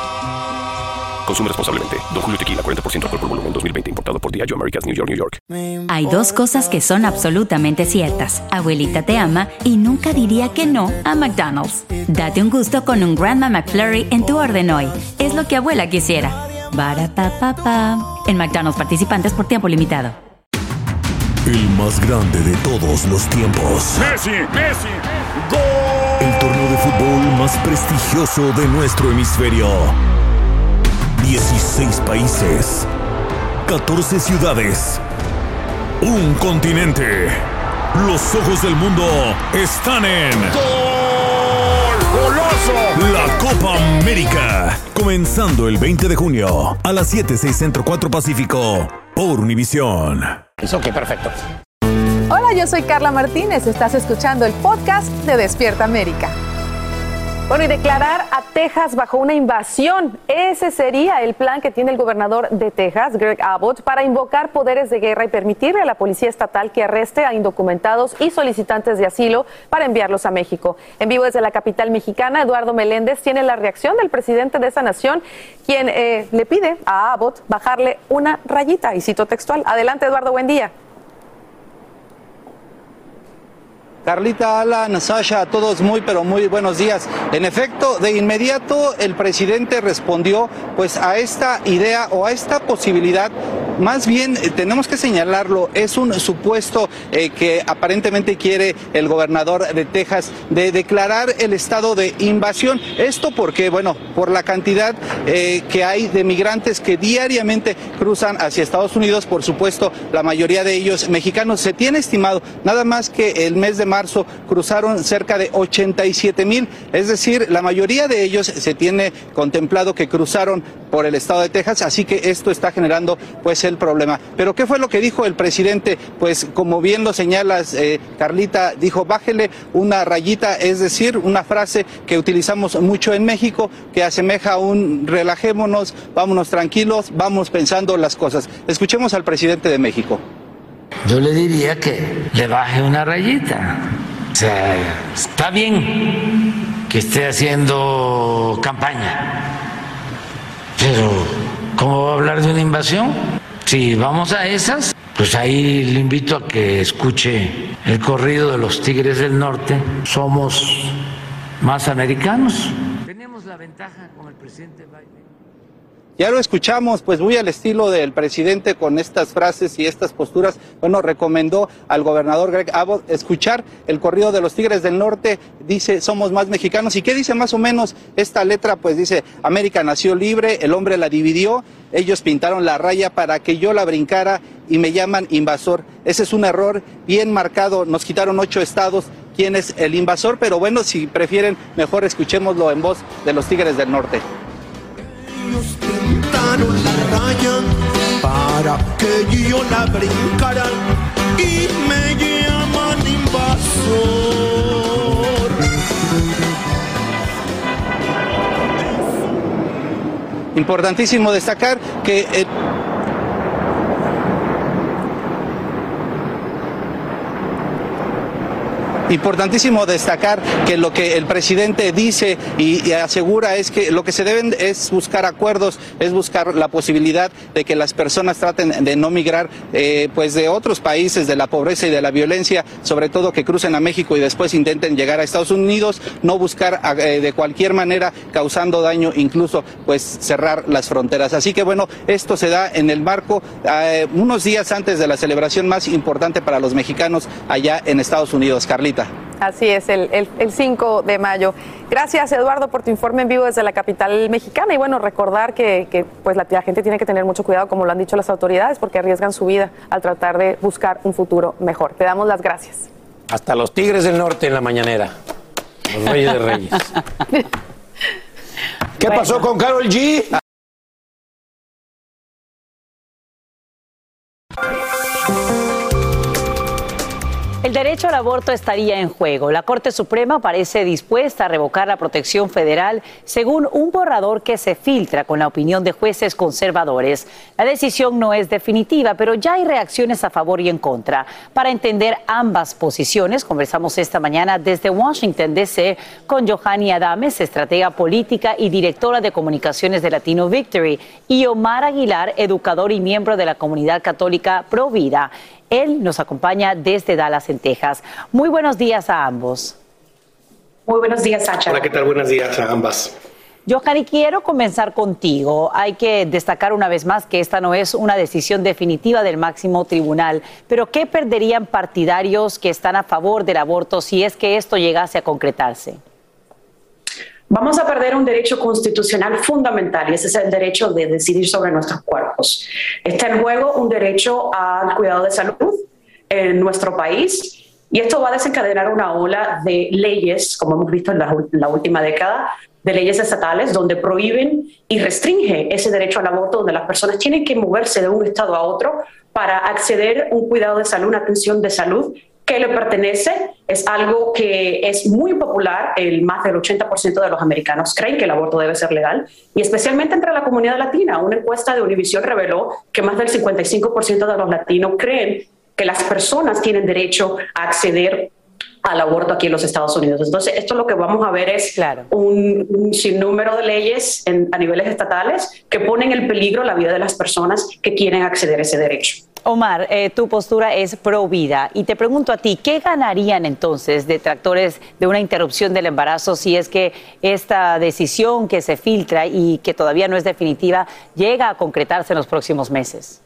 Consume responsablemente. Don Julio Tequila, 40% alcohol por volumen, 2020. Importado por Diageo Americas, New York, New York. Hay dos cosas que son absolutamente ciertas. Abuelita te ama y nunca diría que no a McDonald's. Date un gusto con un Grandma McFlurry en tu orden hoy. Es lo que abuela quisiera. Barapapapa. En McDonald's participantes por tiempo limitado. El más grande de todos los tiempos. Messi, Messi, El torneo de fútbol más prestigioso de nuestro hemisferio. 16 países. 14 ciudades. Un continente. Los ojos del mundo están en. ¡Goloso! La Copa América. Comenzando el 20 de junio a las 7, 6 Centro 4 Pacífico. Por Univisión. Ok, perfecto. Hola, yo soy Carla Martínez. Estás escuchando el podcast de Despierta América. Bueno, y declarar a Texas bajo una invasión. Ese sería el plan que tiene el gobernador de Texas, Greg Abbott, para invocar poderes de guerra y permitirle a la policía estatal que arreste a indocumentados y solicitantes de asilo para enviarlos a México. En vivo desde la capital mexicana, Eduardo Meléndez tiene la reacción del presidente de esa nación, quien eh, le pide a Abbott bajarle una rayita, y cito textual. Adelante, Eduardo, buen día. Carlita, Alan, Sasha, a todos muy pero muy buenos días. En efecto, de inmediato el presidente respondió pues a esta idea o a esta posibilidad, más bien eh, tenemos que señalarlo, es un supuesto eh, que aparentemente quiere el gobernador de Texas de declarar el estado de invasión. Esto porque, bueno, por la cantidad eh, que hay de migrantes que diariamente cruzan hacia Estados Unidos, por supuesto, la mayoría de ellos mexicanos. Se tiene estimado nada más que el mes de marzo cruzaron cerca de 87 mil, es decir, la mayoría de ellos se tiene contemplado que cruzaron por el estado de Texas, así que esto está generando pues el problema. Pero ¿qué fue lo que dijo el presidente? Pues como bien lo señalas, eh, Carlita, dijo bájele una rayita, es decir, una frase que utilizamos mucho en México que asemeja a un relajémonos, vámonos tranquilos, vamos pensando las cosas. Escuchemos al presidente de México. Yo le diría que le baje una rayita. O sea, está bien que esté haciendo campaña. Pero, ¿cómo va a hablar de una invasión? Si vamos a esas, pues ahí le invito a que escuche el corrido de los Tigres del Norte. Somos más americanos. Tenemos la ventaja con el presidente Biden. Ya lo escuchamos, pues muy al estilo del presidente con estas frases y estas posturas. Bueno, recomendó al gobernador Greg Abbott escuchar el corrido de los Tigres del Norte. Dice, somos más mexicanos. ¿Y qué dice más o menos esta letra? Pues dice, América nació libre, el hombre la dividió, ellos pintaron la raya para que yo la brincara y me llaman invasor. Ese es un error bien marcado. Nos quitaron ocho estados. ¿Quién es el invasor? Pero bueno, si prefieren, mejor escuchémoslo en voz de los Tigres del Norte. Pintaron la raya para que yo la brincara y me llaman invasor. Importantísimo destacar que eh, Importantísimo destacar que lo que el presidente dice y, asegura es que lo que se deben es buscar acuerdos, es buscar la posibilidad de que las personas traten de no migrar eh, pues de otros países, de la pobreza y de la violencia, sobre todo que crucen a México y después intenten llegar a Estados Unidos, no buscar eh, de cualquier manera causando daño, incluso pues cerrar las fronteras. Así que bueno, esto se da en el marco eh, unos días antes de la celebración más importante para los mexicanos allá en Estados Unidos. Carlita. Así es, el, el, el 5 de mayo. Gracias, Eduardo, por tu informe en vivo desde la capital mexicana. Y bueno, recordar que, que, pues la, la gente tiene que tener mucho cuidado, como lo han dicho las autoridades, porque arriesgan su vida al tratar de buscar un futuro mejor. Te damos las gracias. Hasta los Tigres del Norte en la mañanera. Los Reyes de Reyes. ¿Qué pasó con Carol G? El derecho al aborto estaría en juego. La Corte Suprema parece dispuesta a revocar la protección federal según un borrador que se filtra con la opinión de jueces conservadores. La decisión no es definitiva, pero ya hay reacciones a favor y en contra. Para entender ambas posiciones, conversamos esta mañana desde Washington, D.C. con Johanny Adames, estratega política y directora de comunicaciones de Latino Victory, y Omar Aguilar, educador y miembro de la comunidad católica Provida. Él nos acompaña desde Dallas, en Texas. Muy buenos días a ambos. Muy buenos días, Sacha. Hola, ¿qué tal? Buenos días a ambas. Johanny, quiero comenzar contigo. Hay que destacar una vez más que esta no es una decisión definitiva del máximo tribunal, pero ¿qué perderían partidarios que están a favor del aborto si es que esto llegase a concretarse? Vamos a perder un derecho constitucional fundamental y ese es el derecho de decidir sobre nuestros cuerpos. Está en juego un derecho al cuidado de salud en nuestro país y esto va a desencadenar una ola de leyes, como hemos visto en la, última década, de leyes estatales donde prohíben y restringen ese derecho al aborto, donde las personas tienen que moverse de un estado a otro para acceder a un cuidado de salud, una atención de salud que le pertenece es algo que es muy popular. El más del 80% de los americanos creen que el aborto debe ser legal y especialmente entre la comunidad latina. Una encuesta de Univision reveló que más del 55% de los latinos creen que las personas tienen derecho a acceder al aborto aquí en los Estados Unidos. Entonces, esto lo que vamos a ver es claro. un, un, sinnúmero de leyes en, a niveles estatales que ponen en peligro la vida de las personas que quieren acceder a ese derecho. Omar, eh, tu postura es pro vida y te pregunto a ti, ¿qué ganarían entonces detractores de una interrupción del embarazo si es que esta decisión que se filtra y que todavía no es definitiva llega a concretarse en los próximos meses?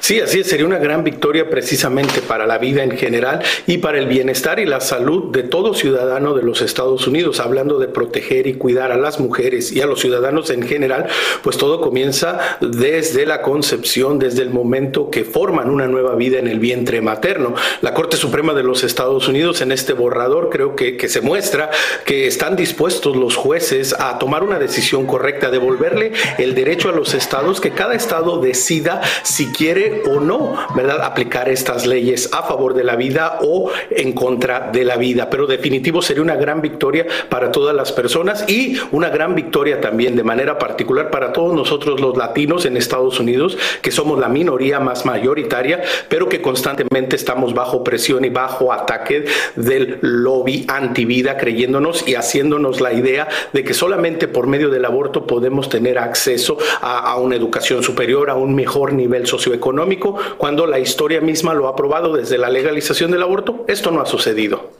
Sí, así es, sería una gran victoria precisamente para la vida en general y para el bienestar y la salud de todo ciudadano de los Estados Unidos. Hablando de proteger y cuidar a las mujeres y a los ciudadanos en general, pues todo comienza desde la concepción, desde el momento que forman una nueva vida en el vientre materno. La Corte Suprema de los Estados Unidos en este borrador creo que, que se muestra que están dispuestos los jueces a tomar una decisión correcta, devolverle el derecho a los estados, que cada estado decida si quiere puede o no, ¿verdad?, aplicar estas leyes a favor de la vida o en contra de la vida. Pero definitivo sería una gran victoria para todas las personas y una gran victoria también de manera particular para todos nosotros los latinos en Estados Unidos, que somos la minoría más mayoritaria, pero que constantemente estamos bajo presión y bajo ataque del lobby antivida, creyéndonos y haciéndonos la idea de que solamente por medio del aborto podemos tener acceso a, a una educación superior, a un mejor nivel socioeconómico, cuando la historia misma lo ha probado desde la legalización del aborto. Esto no ha sucedido.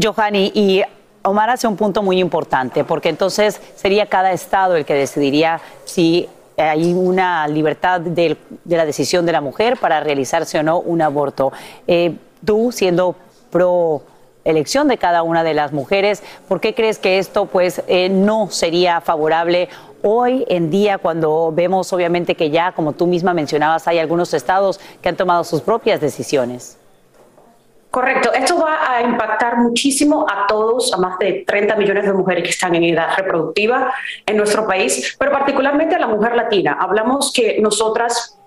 Johanny, y Omar hace un punto muy importante, porque entonces sería cada estado el que decidiría si hay una libertad de, de la decisión de la mujer para realizarse o no un aborto. Eh, tú, siendo pro elección de cada una de las mujeres, ¿por qué crees que esto pues eh, no sería favorable hoy en día cuando vemos obviamente que ya, como tú misma mencionabas, hay algunos estados que han tomado sus propias decisiones? Correcto, esto va a impactar muchísimo a todos, a más de 30 millones de mujeres que están en edad reproductiva en nuestro país, pero particularmente a la mujer latina. Hablamos que nosotras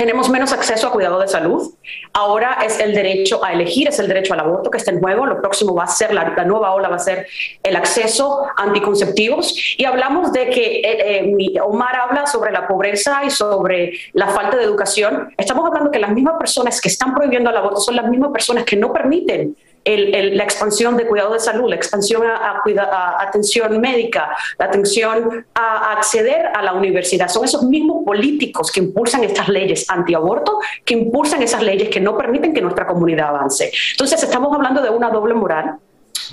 tenemos menos acceso a cuidado de salud. Ahora es el derecho a elegir, es el derecho al aborto que está en juego. Lo próximo va a ser, la, la nueva ola va a ser el acceso a anticonceptivos. Y hablamos de que eh, eh, Omar habla sobre la pobreza y sobre la falta de educación. Estamos hablando que las mismas personas que están prohibiendo el aborto son las mismas personas que no permiten el, el, la expansión de cuidado de salud, la expansión a, a, cuida, a, atención médica, la atención a, acceder a la universidad. Son esos mismos políticos que impulsan estas leyes antiaborto, que impulsan esas leyes que no permiten que nuestra comunidad avance. Entonces, estamos hablando de una doble moral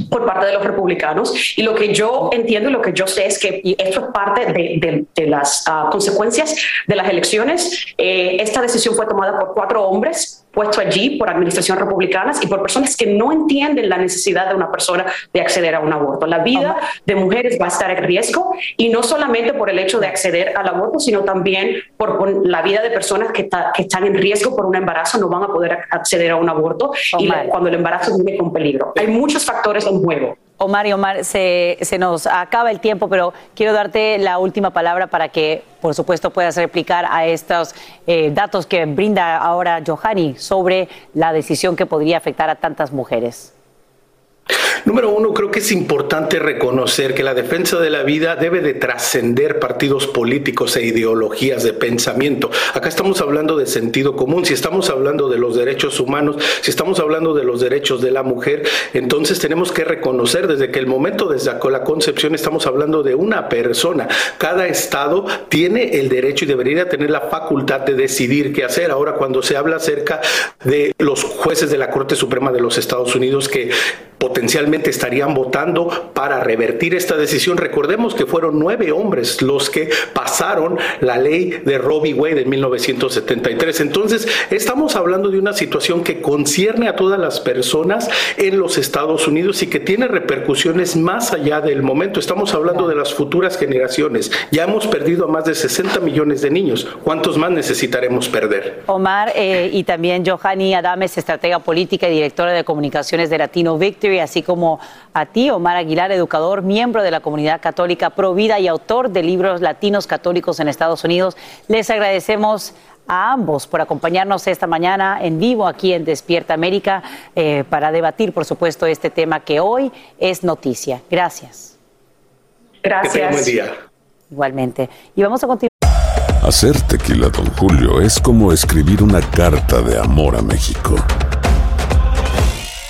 por parte de los republicanos. Y lo que yo entiendo y lo que yo sé es que esto es parte de, de, de las uh, consecuencias de las elecciones. Eh, esta decisión fue tomada por cuatro hombres puesto allí por administraciones republicanas y por personas que no entienden la necesidad de una persona de acceder a un aborto. La vida de mujeres va a estar en riesgo y no solamente por el hecho de acceder al aborto, sino también por, la vida de personas que, ta, que, están en riesgo por un embarazo no van a poder acceder a un aborto y la, cuando el embarazo viene con peligro. Hay muchos factores en juego. Omar y Omar, se, se, nos acaba el tiempo, pero quiero darte la última palabra para que, por supuesto, puedas replicar a estos eh, datos que brinda ahora Johanny sobre la decisión que podría afectar a tantas mujeres. Número uno, creo que es importante reconocer que la defensa de la vida debe de trascender partidos políticos e ideologías de pensamiento. Acá estamos hablando de sentido común. Si estamos hablando de los derechos humanos, si estamos hablando de los derechos de la mujer, entonces tenemos que reconocer desde que el momento desde la concepción estamos hablando de una persona. Cada estado tiene el derecho y debería tener la facultad de decidir qué hacer. Ahora, cuando se habla acerca de los jueces de la Corte Suprema de los Estados Unidos que potencialmente estarían votando para revertir esta decisión. Recordemos que fueron nueve hombres los que pasaron la ley de Robbie Wade en 1973. Entonces, estamos hablando de una situación que concierne a todas las personas en los Estados Unidos y que tiene repercusiones más allá del momento. Estamos hablando de las futuras generaciones. Ya hemos perdido a más de 60 millones de niños. ¿Cuántos más necesitaremos perder? Omar eh, y también Johanny Adames, estratega política y directora de comunicaciones de Latino Victory, así como a ti, Omar Aguilar, educador, miembro de la comunidad católica Provida y autor de libros latinos católicos en Estados Unidos. Les agradecemos a ambos por acompañarnos esta mañana en vivo aquí en Despierta América eh, para debatir, por supuesto, este tema que hoy es noticia. Gracias. Gracias. Que tenga buen día. Igualmente. Y vamos a continuar. Hacer tequila, don Julio, es como escribir una carta de amor a México.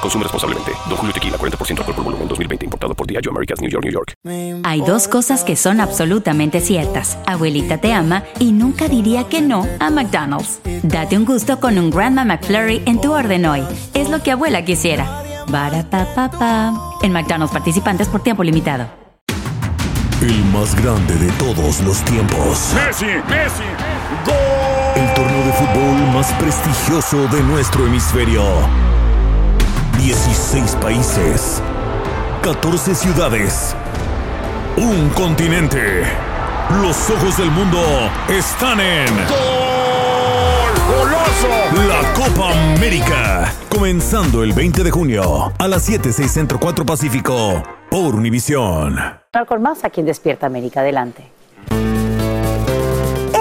Consume responsablemente. Don Julio Tequila, 40% alcohol por volumen, 2020. Importado por Diageo Americas, New York, New York. Hay dos cosas que son absolutamente ciertas. Abuelita te ama y nunca diría que no a McDonald's. Date un gusto con un Grandma McFlurry en tu orden hoy. Es lo que abuela quisiera. Barapapapa. En McDonald's participantes por tiempo limitado. El más grande de todos los tiempos. Messi, Messi, gol. El torneo de fútbol más prestigioso de nuestro hemisferio. 16 países, 14 ciudades, un continente. Los ojos del mundo están en. La Copa América. Comenzando el 20 de junio a las 7, 6 Centro 4 Pacífico por Univisión. Con más aquí en Despierta América. Adelante.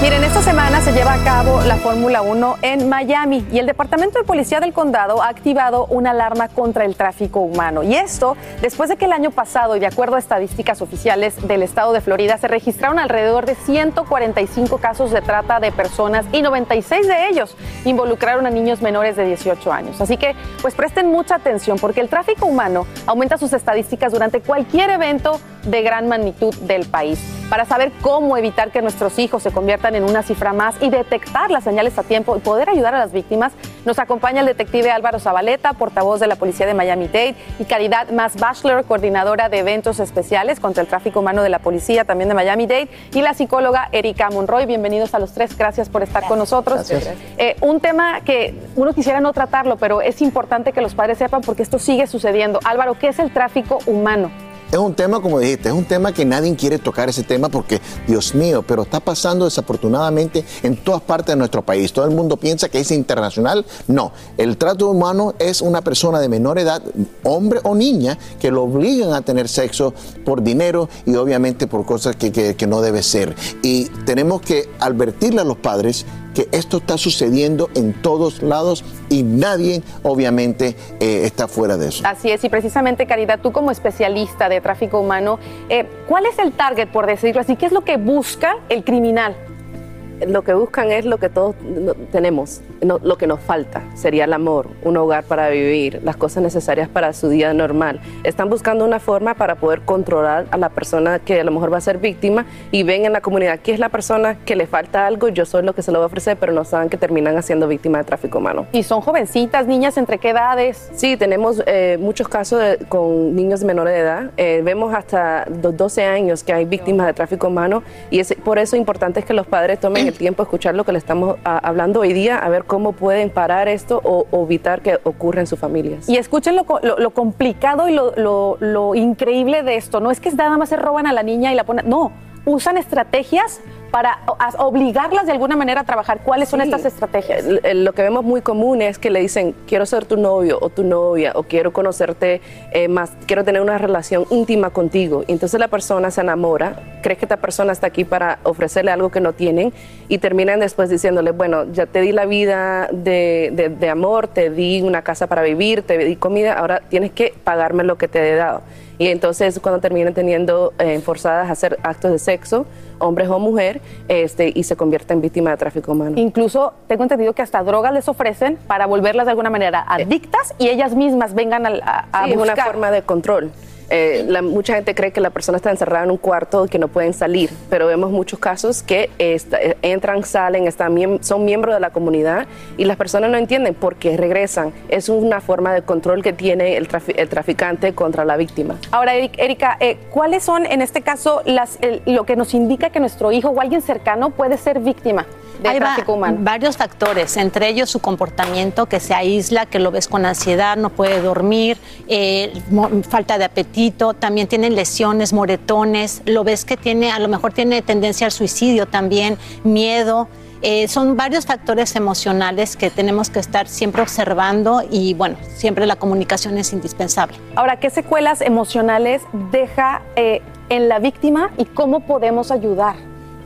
Miren, esta semana se lleva a cabo la Fórmula 1 en Miami y el Departamento de Policía del Condado ha activado una alarma contra el tráfico humano. Y esto después de que el año pasado, y de acuerdo a estadísticas oficiales del estado de Florida, se registraron alrededor de 145 casos de trata de personas y 96 de ellos involucraron a niños menores de 18 años. Así que, pues presten mucha atención porque el tráfico humano aumenta sus estadísticas durante cualquier evento de gran magnitud del país. Para saber cómo evitar que nuestros hijos se conviertan en una cifra más y detectar las señales a tiempo y poder ayudar a las víctimas, nos acompaña el detective Álvaro Zabaleta, portavoz de la Policía de Miami-Dade, y Caridad Más Bachelor, coordinadora de eventos especiales contra el tráfico humano de la Policía, también de Miami-Dade, y la psicóloga Erika Monroy. Bienvenidos a los tres, gracias por estar con nosotros. Eh, un tema que uno quisiera no tratarlo, pero es importante que los padres sepan porque esto sigue sucediendo. Álvaro, ¿qué es el tráfico humano? Es un tema, como dijiste, es un tema que nadie quiere tocar ese tema porque, Dios mío, pero está pasando desafortunadamente en todas partes de nuestro país. Todo el mundo piensa que es internacional. No, el trato humano es una persona de menor edad, hombre o niña, que lo obligan a tener sexo por dinero y obviamente por cosas que, que- no debe ser. Y tenemos que advertirle a los padres que esto está sucediendo en todos lados y nadie obviamente eh, está fuera de eso. Así es, y precisamente, Caridad, tú como especialista de tráfico humano, eh, ¿cuál es el target, por decirlo así? ¿Qué es lo que busca el criminal? Lo que buscan es lo que todos tenemos, no- lo que nos falta. Sería el amor, un hogar para vivir, las cosas necesarias para su día normal. Están buscando una forma para poder controlar a la persona que a lo mejor va a ser víctima y ven en la comunidad que es la persona que le falta algo, yo soy lo que se lo voy a ofrecer, pero no saben que terminan haciendo víctima de tráfico humano. ¿Y son jovencitas, niñas, entre qué edades? Sí, tenemos eh, muchos casos de- con niños menores de edad. Eh, vemos hasta los 12 años que hay víctimas de tráfico humano y es por eso importante es que los padres tomen el tiempo escuchar lo que le estamos ah, hablando hoy día, a ver cómo pueden parar esto o, evitar que ocurra en sus familias. Y escuchen lo, lo- lo complicado y lo- lo increíble de esto. No es que nada más se roban a la niña y la ponen. No, usan estrategias para obligarlas de alguna manera a trabajar. ¿Cuáles son estas estrategias? Lo que vemos muy común es que le dicen, quiero ser tu novio o tu novia, o quiero conocerte eh, más, quiero tener una relación íntima contigo. Y entonces la persona se enamora, cree que esta persona está aquí para ofrecerle algo que no tienen, y terminan después diciéndole, bueno, ya te di la vida de, de- de amor, te di una casa para vivir, te di comida, ahora tienes que pagarme lo que te he dado. Y entonces cuando terminan teniendo eh, forzadas a hacer actos de sexo, hombres o mujer, este, y se convierte en víctima de tráfico humano. Incluso tengo entendido que hasta drogas les ofrecen para volverlas de alguna manera adictas y ellas mismas vengan a, a Sí, es una buscar. forma de control. Eh, mucha gente cree que la persona está encerrada en un cuarto y que no pueden salir, pero vemos muchos casos que eh, entran, salen, están son miembros de la comunidad y las personas no entienden por qué regresan. Es una forma de control que tiene el, trafi- el traficante contra la víctima. Ahora, Erika, eh, ¿cuáles son en este caso las, lo que nos indica que nuestro hijo o alguien cercano puede ser víctima de Hay tráfico humano? varios factores, entre ellos su comportamiento, que se aísla, que lo ves con ansiedad, no puede dormir, eh, falta de apetito, también tiene lesiones, moretones, lo ves que tiene, a lo mejor tiene tendencia al suicidio también, miedo. Eh, son varios factores emocionales que tenemos que estar siempre observando y bueno, siempre la comunicación es indispensable. Ahora, ¿qué secuelas emocionales deja eh, en la víctima y cómo podemos ayudar?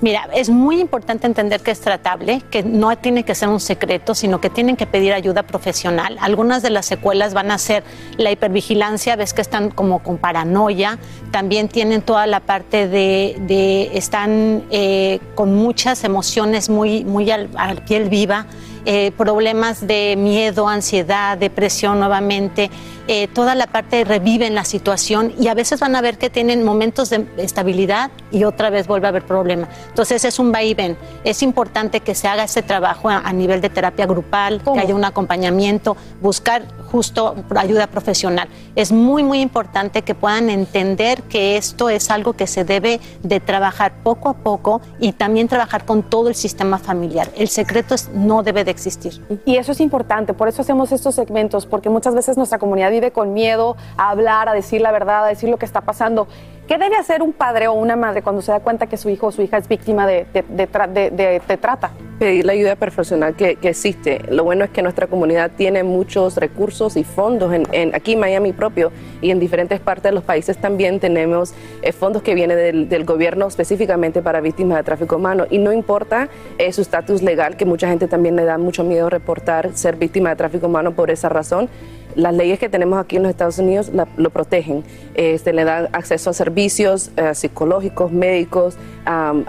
Mira, es muy importante entender que es tratable, que no tiene que ser un secreto, sino que tienen que pedir ayuda profesional. Algunas de las secuelas van a ser la hipervigilancia, ves que están como con paranoia, también tienen toda la parte de, de- están eh, con muchas emociones muy, muy al, piel viva eh, problemas de miedo, ansiedad, depresión nuevamente, eh, toda la parte reviven la situación y a veces van a ver que tienen momentos de estabilidad y otra vez vuelve a haber problema. Entonces es un vaivén. Es importante que se haga ese trabajo a, a nivel de terapia grupal, que haya un acompañamiento, buscar justo ayuda profesional. Es muy, muy importante que puedan entender que esto es algo que se debe de trabajar poco a poco y también trabajar con todo el sistema familiar. El secreto es, no debe de existir. Y eso es importante, por eso hacemos estos segmentos, porque muchas veces nuestra comunidad vive con miedo a hablar, a decir la verdad, a decir lo que está pasando. ¿Qué debe hacer un padre o una madre cuando se da cuenta que su hijo o su hija es víctima de, de- de tra- de- de- de trata? pedir la ayuda profesional que, existe. Lo bueno es que nuestra comunidad tiene muchos recursos y fondos en, aquí en Miami propio y en diferentes partes de los países también tenemos eh, fondos que vienen del, del gobierno específicamente para víctimas de tráfico humano y no importa eh, su estatus legal, que mucha gente también le da mucho miedo reportar ser víctima de tráfico humano por esa razón. Las leyes que tenemos aquí en los Estados Unidos la- lo protegen. Se le dan acceso a servicios eh, psicológicos, médicos,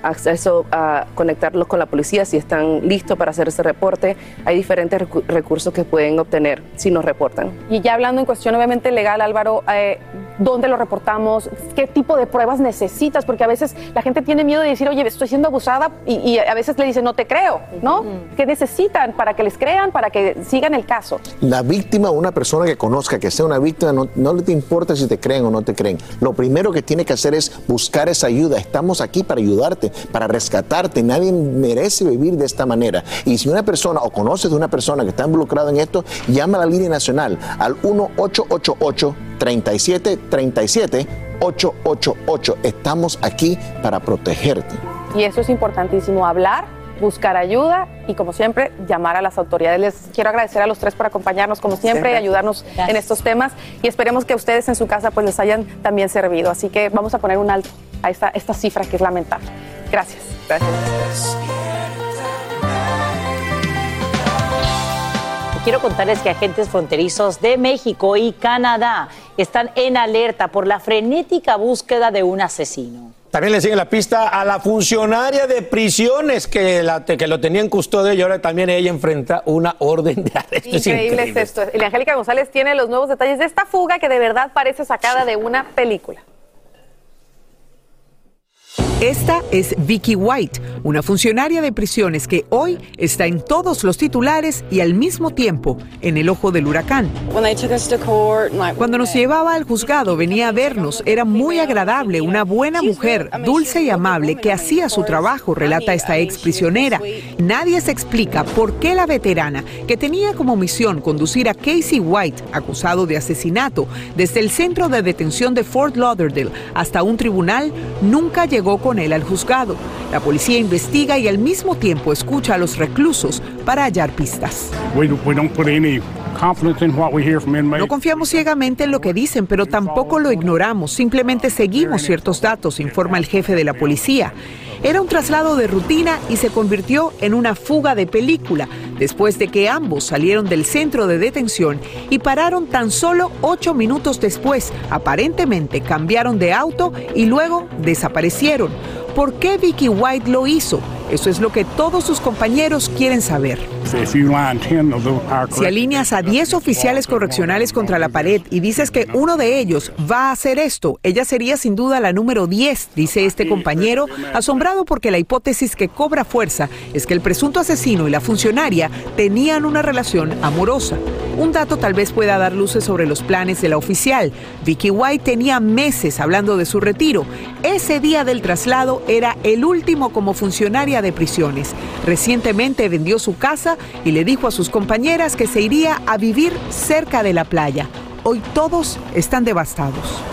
acceso a conectarlos con la policía si están listos para hacer ese reporte. Hay diferentes recu- recursos que pueden obtener si nos reportan. Y ya hablando en cuestión obviamente legal, Álvaro, eh, ¿dónde lo reportamos? ¿Qué tipo de pruebas necesitas? Porque a veces la gente tiene miedo de decir, oye, estoy siendo abusada y, y a veces le dicen, no te creo, ¿no? ¿Qué necesitan para que les crean, para que sigan el caso? La víctima, una persona que conozca que sea una víctima, no, no le importa si te creen o no te creen. Lo primero que tiene que hacer es buscar esa ayuda. Estamos aquí para ayudarte, para rescatarte. Nadie merece vivir de esta manera. Y si una persona o conoces de una persona que está involucrada en esto, llama a la línea nacional al 1-888-3737. 888. Estamos aquí para protegerte. Y eso es importantísimo, hablar, buscar ayuda y como siempre, llamar a las autoridades. Les quiero agradecer a los tres por acompañarnos como siempre y ayudarnos en estos temas y esperemos que a ustedes en su casa pues les hayan también servido. Así que vamos a poner un alto a esta, esta cifra que es lamentable. Gracias. Gracias. Quiero contarles que agentes fronterizos de México y Canadá están en alerta por la frenética búsqueda de un asesino. También le siguen la pista a la funcionaria de prisiones que, la- que lo tenía en custodia y ahora también ella enfrenta una orden de arresto. Es Increíble es esto. Y Angélica González tiene los nuevos detalles de esta fuga que de verdad parece sacada de una película. Esta es Vicky White, una funcionaria de prisiones que hoy está en todos los titulares y al mismo tiempo en el ojo del huracán. Cuando nos llevaba al juzgado venía a vernos, era muy agradable, una buena mujer, dulce y amable que hacía su trabajo, relata esta ex prisionera. Nadie se explica por qué la veterana, que tenía como misión conducir a Casey White, acusado de asesinato, desde el centro de detención de Fort Lauderdale hasta un tribunal, nunca llegó con él al juzgado. La policía investiga y al mismo tiempo escucha a los reclusos para hallar pistas. We, we don't put any. No confiamos ciegamente en lo que dicen, pero tampoco lo ignoramos. Simplemente seguimos ciertos datos, informa el jefe de la policía. Era un traslado de rutina y se convirtió en una fuga de película, después de que ambos salieron del centro de detención y pararon tan solo ocho minutos después. Aparentemente cambiaron de auto y luego desaparecieron. ¿Por qué Vicky White lo hizo? Eso es lo que todos sus compañeros quieren saber. If you line 10 of those our Si alineas a 10 oficiales correccionales contra la pared y dices que uno de ellos va a hacer esto, ella sería sin duda la número 10, dice este compañero, asombrado porque la hipótesis que cobra fuerza es que el presunto asesino y la funcionaria tenían una relación amorosa. Un dato tal vez pueda dar luces sobre los planes de la oficial. Vicky White tenía meses hablando de su retiro. Ese día del traslado era el último como funcionaria de prisiones. Recientemente vendió su casa y le dijo a sus compañeras que se iría a vivir cerca de la playa. Hoy todos están devastados.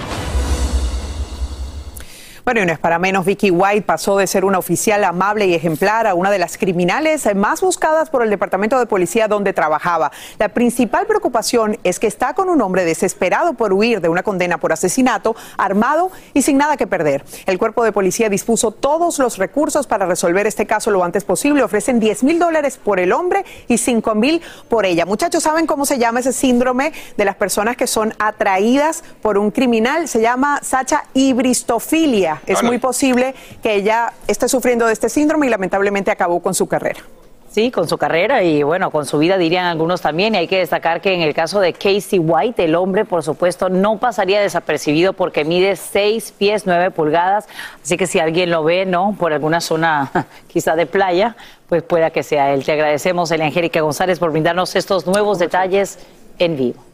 Bueno, y no es para menos, Vicky White pasó de ser una oficial amable y ejemplar a una de las criminales más buscadas por el Departamento de Policía donde trabajaba. La principal preocupación es que está con un hombre desesperado por huir de una condena por asesinato, armado y sin nada que perder. El cuerpo de policía dispuso todos los recursos para resolver este caso lo antes posible. Ofrecen 10 mil dólares por el hombre y 5 mil por ella. Muchachos, ¿saben cómo se llama ese síndrome de las personas que son atraídas por un criminal? Se llama Sacha ibristofilia. Es Hola. muy posible que ella esté sufriendo de este síndrome y lamentablemente acabó con su carrera. Sí, con su carrera y bueno, con su vida dirían algunos también. Y hay que destacar que en el caso de Casey White, el hombre, por supuesto, no pasaría desapercibido porque mide 6 pies 9 pulgadas. Así que si alguien lo ve, ¿no? Por alguna zona quizá de playa, pues pueda que sea él. Te agradecemos, Elia Angélica González, por brindarnos estos nuevos detalles en vivo.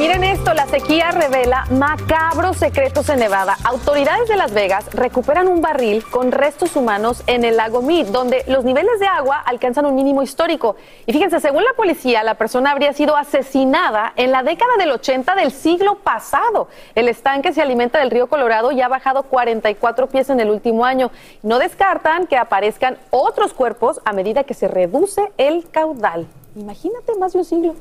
Miren esto, la sequía revela macabros secretos en Nevada. Autoridades de Las Vegas recuperan un barril con restos humanos en el lago Mead, donde los niveles de agua alcanzan un mínimo histórico. Y fíjense, según la policía, la persona habría sido asesinada en la década del 80 del siglo pasado. El estanque se alimenta del río Colorado y ha bajado 44 pies en el último año. No descartan que aparezcan otros cuerpos a medida que se reduce el caudal. Imagínate más de un siglo.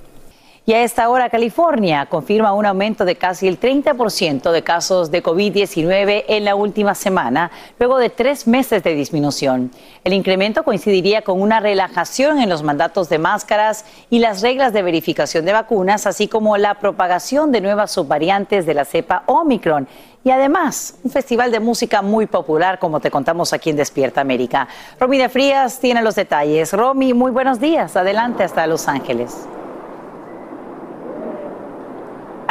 Y a esta hora California confirma un aumento de casi el 30% de casos de COVID-19 en la última semana, luego de tres meses de disminución. El incremento coincidiría con una relajación en los mandatos de máscaras y las reglas de verificación de vacunas, así como la propagación de nuevas subvariantes de la cepa Omicron. Y además, un festival de música muy popular, como te contamos aquí en Despierta América. Romy de Frías tiene los detalles. Romy, muy buenos días. Adelante hasta Los Ángeles.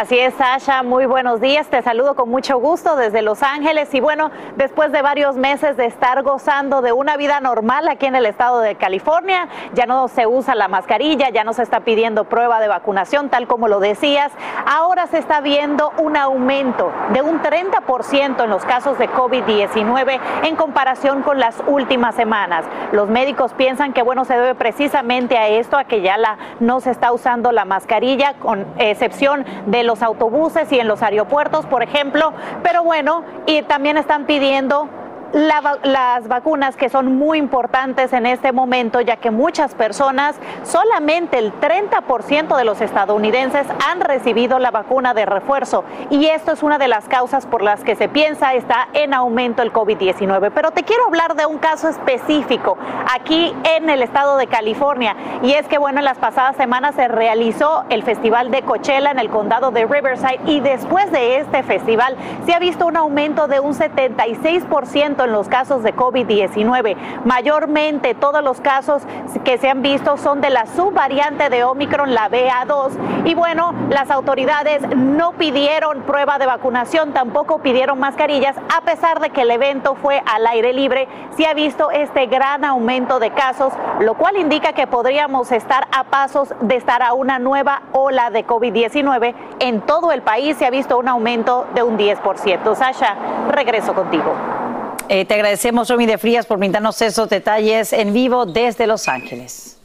Así es, Sasha, muy buenos días. Te saludo con mucho gusto desde Los Ángeles. Y bueno, después de varios meses de estar gozando de una vida normal aquí en el estado de California, ya no se usa la mascarilla, ya no se está pidiendo prueba de vacunación, tal como lo decías. Ahora se está viendo un aumento de un 30% en los casos de COVID-19 en comparación con las últimas semanas. Los médicos piensan que, bueno, se debe precisamente a esto, a que ya la, no se está usando la mascarilla, con excepción de los autobuses y en los aeropuertos, por ejemplo. Pero bueno, y también están pidiendo las vacunas que son muy importantes en este momento, ya que muchas personas, solamente el 30% de los estadounidenses han recibido la vacuna de refuerzo. Y esto es una de las causas por las que se piensa está en aumento el COVID-19. Pero te quiero hablar de un caso específico aquí en el estado de California. Y es que, bueno, en las pasadas semanas se realizó el Festival de Coachella en el condado de Riverside. Y después de este festival se ha visto un aumento de un 76% en los casos de COVID-19. Mayormente todos los casos que se han visto son de la subvariante de Omicron, la BA2. Y bueno, las autoridades no pidieron prueba de vacunación, tampoco pidieron mascarillas, a pesar de que el evento fue al aire libre. Se ha visto este gran aumento de casos, lo cual indica que podríamos estar a pasos de estar a una nueva ola de COVID-19. En todo el país se ha visto un aumento de un 10%. Sasha, regreso contigo. Eh, te agradecemos, Romy de Frías, por brindarnos esos detalles en vivo desde Los Ángeles.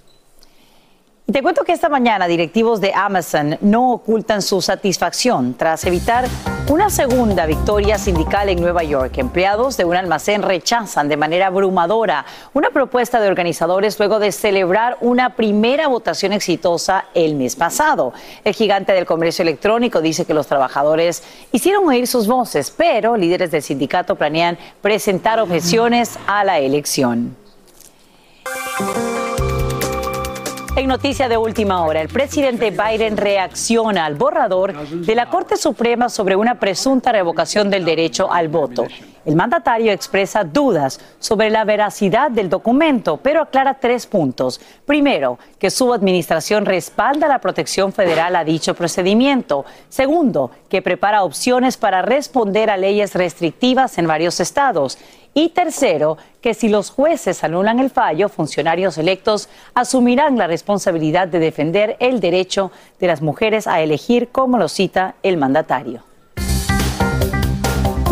Y te cuento que esta mañana directivos de Amazon no ocultan su satisfacción tras evitar una segunda victoria sindical en Nueva York. Empleados de un almacén rechazan de manera abrumadora una propuesta de organizadores luego de celebrar una primera votación exitosa el mes pasado. El gigante del comercio electrónico dice que los trabajadores hicieron oír sus voces, pero líderes del sindicato planean presentar objeciones a la elección. En noticia de última hora, el presidente Biden reacciona al borrador de la Corte Suprema sobre una presunta revocación del derecho al voto. El mandatario expresa dudas sobre la veracidad del documento, pero aclara tres puntos. Primero, que su administración respalda la protección federal a dicho procedimiento. Segundo, que prepara opciones para responder a leyes restrictivas en varios estados. Y tercero, que si los jueces anulan el fallo, funcionarios electos asumirán la responsabilidad de defender el derecho de las mujeres a elegir, como lo cita el mandatario.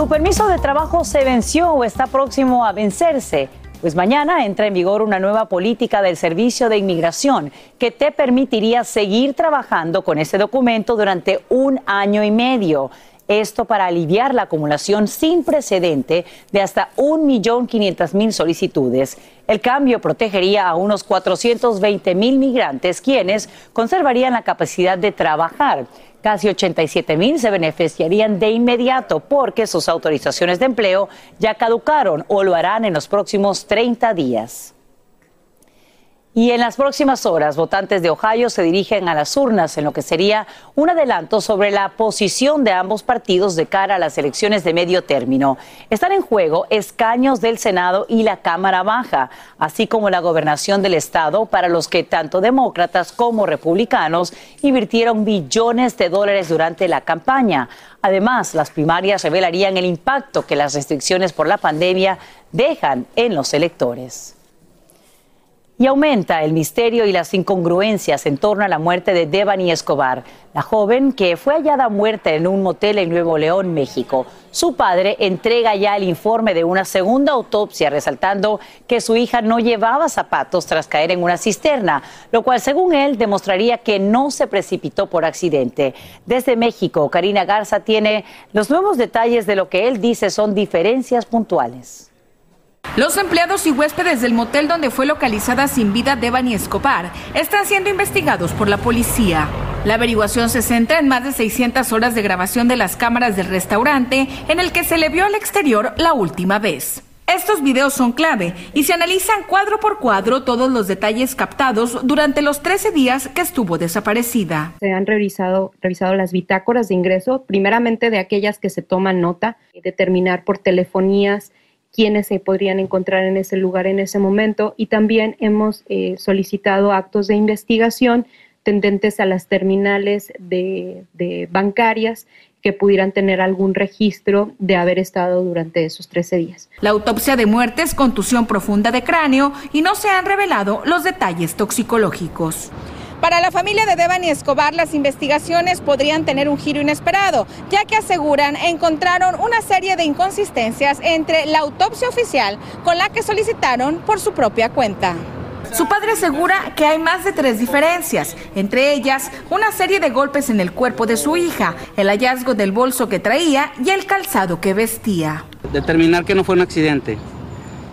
Tu permiso de trabajo se venció o está próximo a vencerse. Pues mañana entra en vigor una nueva política del Servicio de Inmigración que te permitiría seguir trabajando con ese documento durante un año y medio. Esto para aliviar la acumulación sin precedente de hasta 1.500.000 solicitudes. El cambio protegería a unos 420.000 migrantes quienes conservarían la capacidad de trabajar. Casi 87 mil se beneficiarían de inmediato porque sus autorizaciones de empleo ya caducaron o lo harán en los próximos 30 días. Y en las próximas horas, votantes de Ohio se dirigen a las urnas en lo que sería un adelanto sobre la posición de ambos partidos de cara a las elecciones de medio término. Están en juego escaños del Senado y la Cámara Baja, así como la gobernación del Estado, para los que tanto demócratas como republicanos invirtieron billones de dólares durante la campaña. Además, las primarias revelarían el impacto que las restricciones por la pandemia dejan en los electores. Y aumenta el misterio y las incongruencias en torno a la muerte de Devani Escobar, la joven que fue hallada muerta en un motel en Nuevo León, México. Su padre entrega ya el informe de una segunda autopsia, resaltando que su hija no llevaba zapatos tras caer en una cisterna, lo cual, según él, demostraría que no se precipitó por accidente. Desde México, Karina Garza tiene los nuevos detalles de lo que él dice son diferencias puntuales. Los empleados y huéspedes del motel donde fue localizada sin vida Devani Escobar están siendo investigados por la policía. La averiguación se centra en más de 600 horas de grabación de las cámaras del restaurante en el que se le vio al exterior la última vez. Estos videos son clave y se analizan cuadro por cuadro todos los detalles captados durante los 13 días que estuvo desaparecida. Se han revisado, revisado las bitácoras de ingreso, primeramente de aquellas que se toman nota, determinar por telefonías quiénes se podrían encontrar en ese lugar en ese momento y también hemos eh, solicitado actos de investigación tendentes a las terminales de, bancarias que pudieran tener algún registro de haber estado durante esos 13 días. La autopsia de muerte es contusión profunda de cráneo y no se han revelado los detalles toxicológicos. Para la familia de Devani Escobar, las investigaciones podrían tener un giro inesperado, ya que aseguran encontraron una serie de inconsistencias entre la autopsia oficial con la que solicitaron por su propia cuenta. Su padre asegura que hay más de tres diferencias, entre ellas una serie de golpes en el cuerpo de su hija, el hallazgo del bolso que traía y el calzado que vestía. Determinar que no fue un accidente,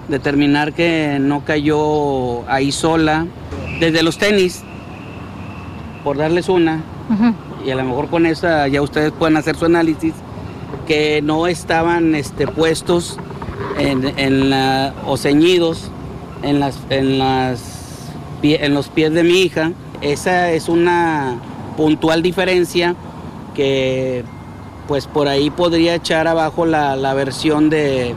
determinar que no cayó ahí sola, desde los tenis, por darles una, y a lo mejor con esa ya ustedes pueden hacer su análisis, que no estaban este, puestos en, la, o ceñidos en, las, en, las, en los pies de mi hija. Esa es una puntual diferencia que pues por ahí podría echar abajo la, la versión de,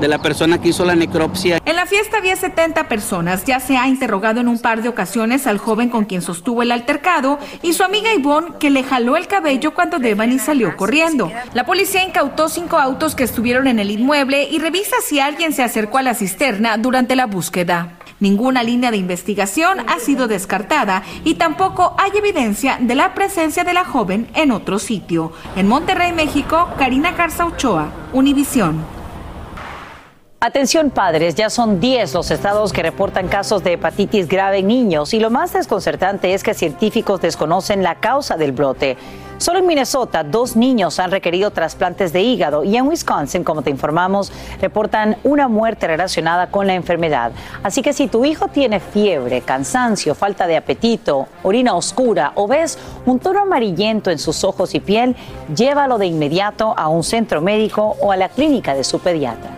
de la persona que hizo la necropsia. En la fiesta había 70 personas. Ya se ha interrogado en un par de ocasiones al joven con quien sostuvo el altercado y su amiga Ivonne que le jaló el cabello cuando Devani salió corriendo. La policía incautó cinco autos que estuvieron en el inmueble y revisa si alguien se acercó a la cisterna durante la búsqueda. Ninguna línea de investigación ha sido descartada y tampoco hay evidencia de la presencia de la joven en otro sitio. En Monterrey, México, Karina Garza Ochoa, Univisión. Atención padres, ya son 10 los estados que reportan casos de hepatitis grave en niños y lo más desconcertante es que científicos desconocen la causa del brote. Solo en Minnesota, dos niños han requerido trasplantes de hígado y en Wisconsin, como te informamos, reportan una muerte relacionada con la enfermedad. Así que si tu hijo tiene fiebre, cansancio, falta de apetito, orina oscura o ves un tono amarillento en sus ojos y piel, llévalo de inmediato a un centro médico o a la clínica de su pediatra.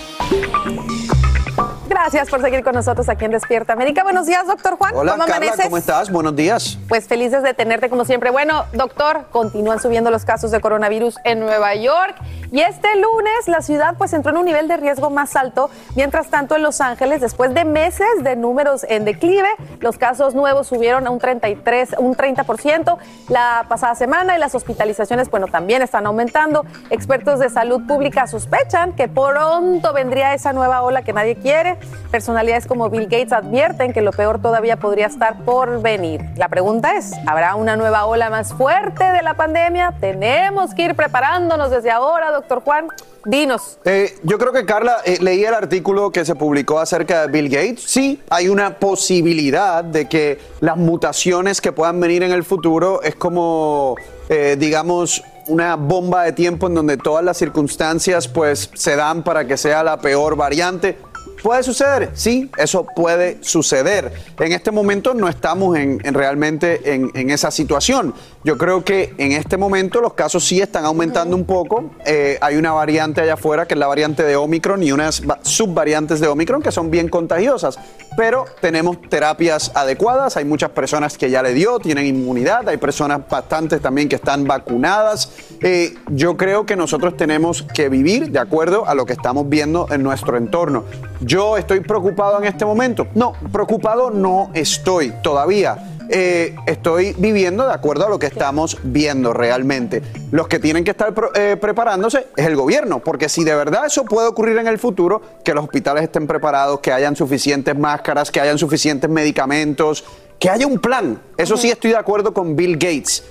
Gracias por seguir con nosotros aquí en Despierta América. Buenos días, doctor Juan. Hola, ¿Cómo Carla, ¿cómo estás? Buenos días. Pues felices de tenerte como siempre. Bueno, doctor, continúan subiendo los casos de coronavirus en Nueva York y este lunes la ciudad pues entró en un nivel de riesgo más alto. Mientras tanto, en Los Ángeles, después de meses de números en declive, los casos nuevos subieron a un 33, un 30% la pasada semana y las hospitalizaciones, bueno, también están aumentando. Expertos de salud pública sospechan que pronto vendría esa nueva ola que nadie quiere. Personalidades como Bill Gates advierten que lo peor todavía podría estar por venir. La pregunta es, ¿habrá una nueva ola más fuerte de la pandemia? Tenemos que ir preparándonos desde ahora, doctor Juan. Dinos. Eh, yo creo que Carla, eh, leí el artículo que se publicó acerca de Bill Gates. Sí, hay una posibilidad de que las mutaciones que puedan venir en el futuro es como, eh, digamos, una bomba de tiempo en donde todas las circunstancias pues se dan para que sea la peor variante ¿Puede suceder? Sí, eso puede suceder. En este momento no estamos en, en realmente en, en esa situación. Yo creo que en este momento los casos sí están aumentando un poco. Eh, hay una variante allá afuera que es la variante de Omicron y unas va- subvariantes de Omicron que son bien contagiosas. Pero tenemos terapias adecuadas. Hay muchas personas que ya le dio, tienen inmunidad. Hay personas bastantes también que están vacunadas. Eh, yo creo que nosotros tenemos que vivir de acuerdo a lo que estamos viendo en nuestro entorno. Yo estoy preocupado en este momento. No, preocupado no estoy todavía. Eh, estoy viviendo de acuerdo a lo que estamos viendo realmente. Los que tienen que estar eh, preparándose es el gobierno, porque si de verdad eso puede ocurrir en el futuro, que los hospitales estén preparados, que hayan suficientes máscaras, que hayan suficientes medicamentos, que haya un plan. Eso sí estoy de acuerdo con Bill Gates.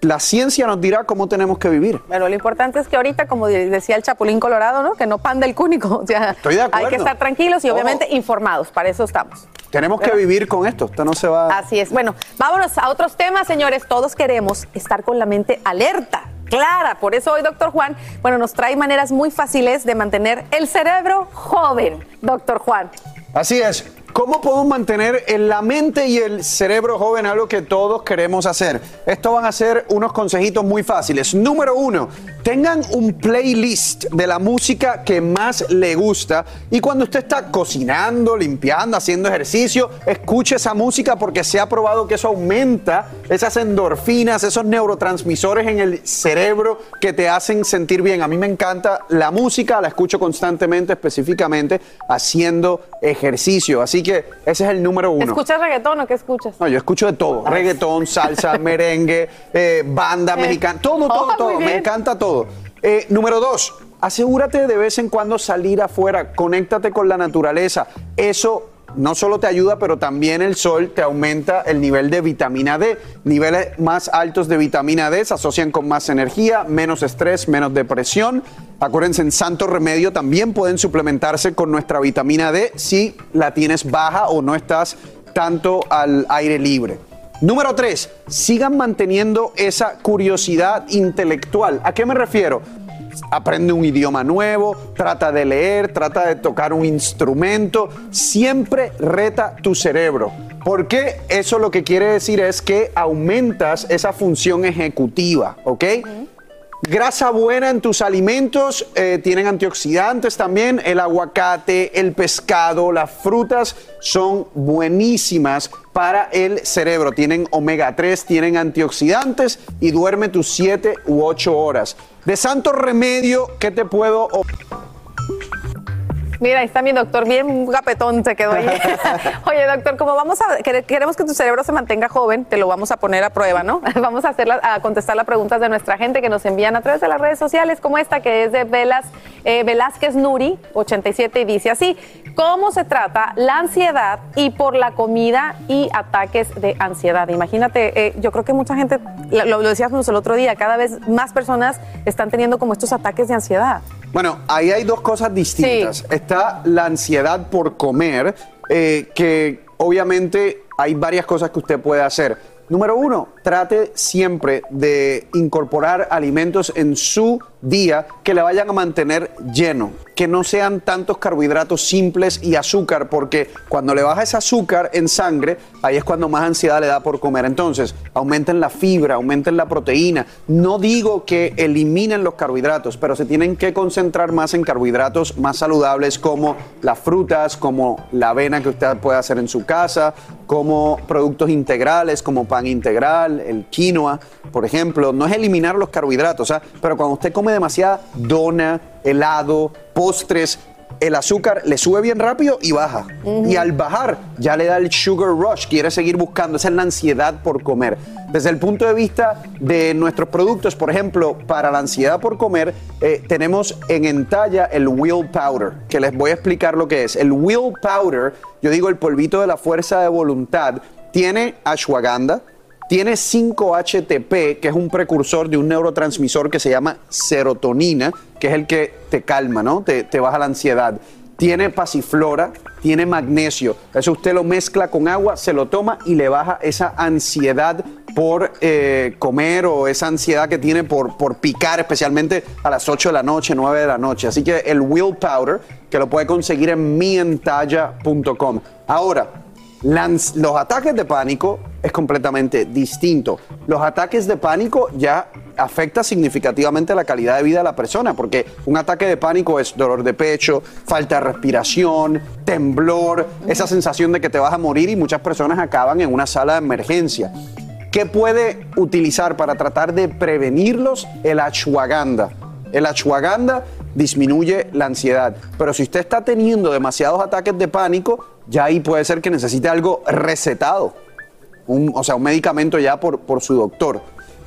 La ciencia nos dirá cómo tenemos que vivir. Bueno, lo importante es que ahorita, como de- decía el Chapulín Colorado, ¿no? Que no panda el cúnico. O sea, Estoy de acuerdo. hay que estar tranquilos y obviamente informados. Para eso estamos. Tenemos que vivir con esto. Esto no se va. Así es. Bueno, vámonos a otros temas, señores. Todos queremos estar con la mente alerta, clara. Por eso hoy, doctor Juan, bueno, nos trae maneras muy fáciles de mantener el cerebro joven, doctor Juan. Así es. ¿Cómo podemos mantener en la mente y el cerebro joven algo que todos queremos hacer? Esto van a ser unos consejitos muy fáciles. Número uno, tengan un playlist de la música que más le gusta y cuando usted está cocinando, limpiando, haciendo ejercicio, escuche esa música porque se ha probado que eso aumenta esas endorfinas, esos neurotransmisores en el cerebro que te hacen sentir bien. A mí me encanta la música, la escucho constantemente, específicamente haciendo ejercicio. Así que ese es el número uno. ¿Escuchas reggaetón o qué escuchas? No, yo escucho de todo. Reggaetón, salsa, merengue, eh, banda Eh, mexicana, todo, todo, oh, todo. muy Me encanta todo. Eh, número dos, asegúrate de vez en cuando salir afuera, conéctate con la naturaleza. Eso no solo te ayuda, pero también el sol te aumenta el nivel de vitamina D. Niveles más altos de vitamina D se asocian con más energía, menos estrés, menos depresión. Acuérdense, en Santo Remedio también pueden suplementarse con nuestra vitamina D si la tienes baja o no estás tanto al aire libre. Número tres, sigan manteniendo esa curiosidad intelectual. ¿A qué me refiero? Aprende un idioma nuevo, trata de leer, trata de tocar un instrumento, siempre reta tu cerebro. Porque eso lo que quiere decir es que aumentas esa función ejecutiva, ¿ok? Grasa buena en tus alimentos, eh, tienen antioxidantes también, el aguacate, el pescado, las frutas son buenísimas para el cerebro. Tienen omega 3, tienen antioxidantes y duerme tus 7 u 8 horas. De santo remedio, ¿qué te puedo... Mira, ahí está mi doctor, bien gapetón se quedó ahí. Oye, doctor, como vamos a quere- queremos que tu cerebro se mantenga joven, te lo vamos a poner a prueba, ¿no? Vamos a hacer la- a contestar las preguntas de nuestra gente que nos envían a través de las redes sociales, como esta que es de Velas, eh, Velázquez Nuri 87 y dice así: ¿Cómo se trata la ansiedad y por la comida y ataques de ansiedad? Imagínate, eh, yo creo que mucha gente, lo, lo decíamos el otro día, cada vez más personas están teniendo como estos ataques de ansiedad. Bueno, ahí hay dos cosas distintas. Está la ansiedad por comer, eh, que obviamente hay varias cosas que usted puede hacer. Número uno, trate siempre de incorporar alimentos en su día que le vayan a mantener lleno, que no sean tantos carbohidratos simples y azúcar, porque cuando le baja ese azúcar en sangre, ahí es cuando más ansiedad le da por comer. Entonces, aumenten la fibra, aumenten la proteína. No digo que eliminen los carbohidratos, pero se tienen que concentrar más en carbohidratos más saludables como las frutas, como la avena que usted puede hacer en su casa, como productos integrales, como pan integral, el quinoa, por ejemplo. No es eliminar los carbohidratos, ¿ah? pero cuando usted come demasiada dona, helado, postres, el azúcar le sube bien rápido y baja. Y al bajar ya le da el sugar rush, quiere seguir buscando, esa es la ansiedad por comer. Desde el punto de vista de nuestros productos, por ejemplo, para la ansiedad por comer, eh, tenemos en entalla el Will Powder, que les voy a explicar lo que es. El Will Powder, yo digo el polvito de la fuerza de voluntad, tiene ashwagandha, tiene 5-HTP, que es un precursor de un neurotransmisor que se llama serotonina, que es el que te calma, ¿no? Te, baja la ansiedad. Tiene pasiflora, tiene magnesio. Eso usted lo mezcla con agua, se lo toma y le baja esa ansiedad por eh, comer o esa ansiedad que tiene por, por picar, especialmente a las 8 de la noche, 9 de la noche. Así que el Will Powder, que lo puede conseguir en mientalla.com. Ahora, Los ataques de pánico es completamente distinto. Los ataques de pánico ya afecta significativamente la calidad de vida de la persona, porque un ataque de pánico es dolor de pecho, falta de respiración, temblor, esa sensación de que te vas a morir y muchas personas acaban en una sala de emergencia. ¿Qué puede utilizar para tratar de prevenirlos? El ashwagandha. El ashwagandha disminuye la ansiedad. Pero si usted está teniendo demasiados ataques de pánico, ya ahí puede ser que necesite algo recetado. Un- o sea, un medicamento ya por, por su doctor.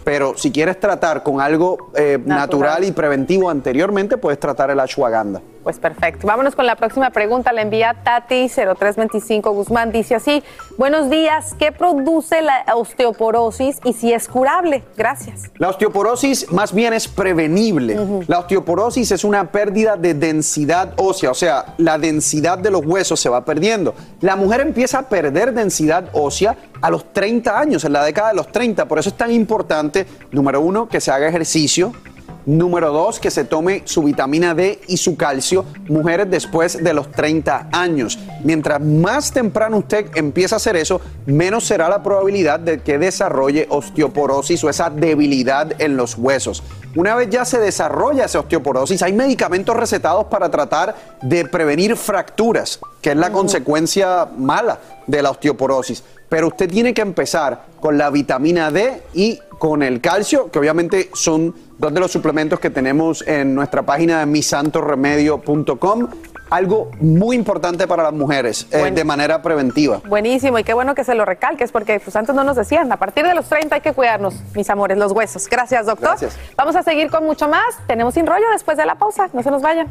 Pero si quieres tratar con algo eh, natural. y preventivo anteriormente, puedes tratar el ashwagandha. Pues perfecto. Vámonos con la próxima pregunta. La envía Tati0325 Guzmán. Dice así: Buenos días. ¿Qué produce la osteoporosis y si es curable? Gracias. La osteoporosis más bien es prevenible. La osteoporosis es una pérdida de densidad ósea, o sea, la densidad de los huesos se va perdiendo. La mujer empieza a perder densidad ósea a los 30 años, en la década de los 30. Por eso es tan importante, número uno, que se haga ejercicio. Número dos, que se tome su vitamina D y su calcio, mujeres después de los 30 años. Mientras más temprano usted empieza a hacer eso, menos será la probabilidad de que desarrolle osteoporosis o esa debilidad en los huesos. Una vez ya se desarrolla esa osteoporosis, hay medicamentos recetados para tratar de prevenir fracturas, que es la consecuencia mala de la osteoporosis. Pero usted tiene que empezar con la vitamina D y con el calcio, que obviamente son dos de los suplementos que tenemos en nuestra página de misantoremedio.com. Algo muy importante para las mujeres eh, de manera preventiva. Buenísimo, y qué bueno que se lo recalques, porque pues, antes no nos decían, a partir de los 30 hay que cuidarnos, mis amores, los huesos. Gracias, doctor. Gracias. Vamos a seguir con mucho más. Tenemos sin rollo después de la pausa. No se nos vayan.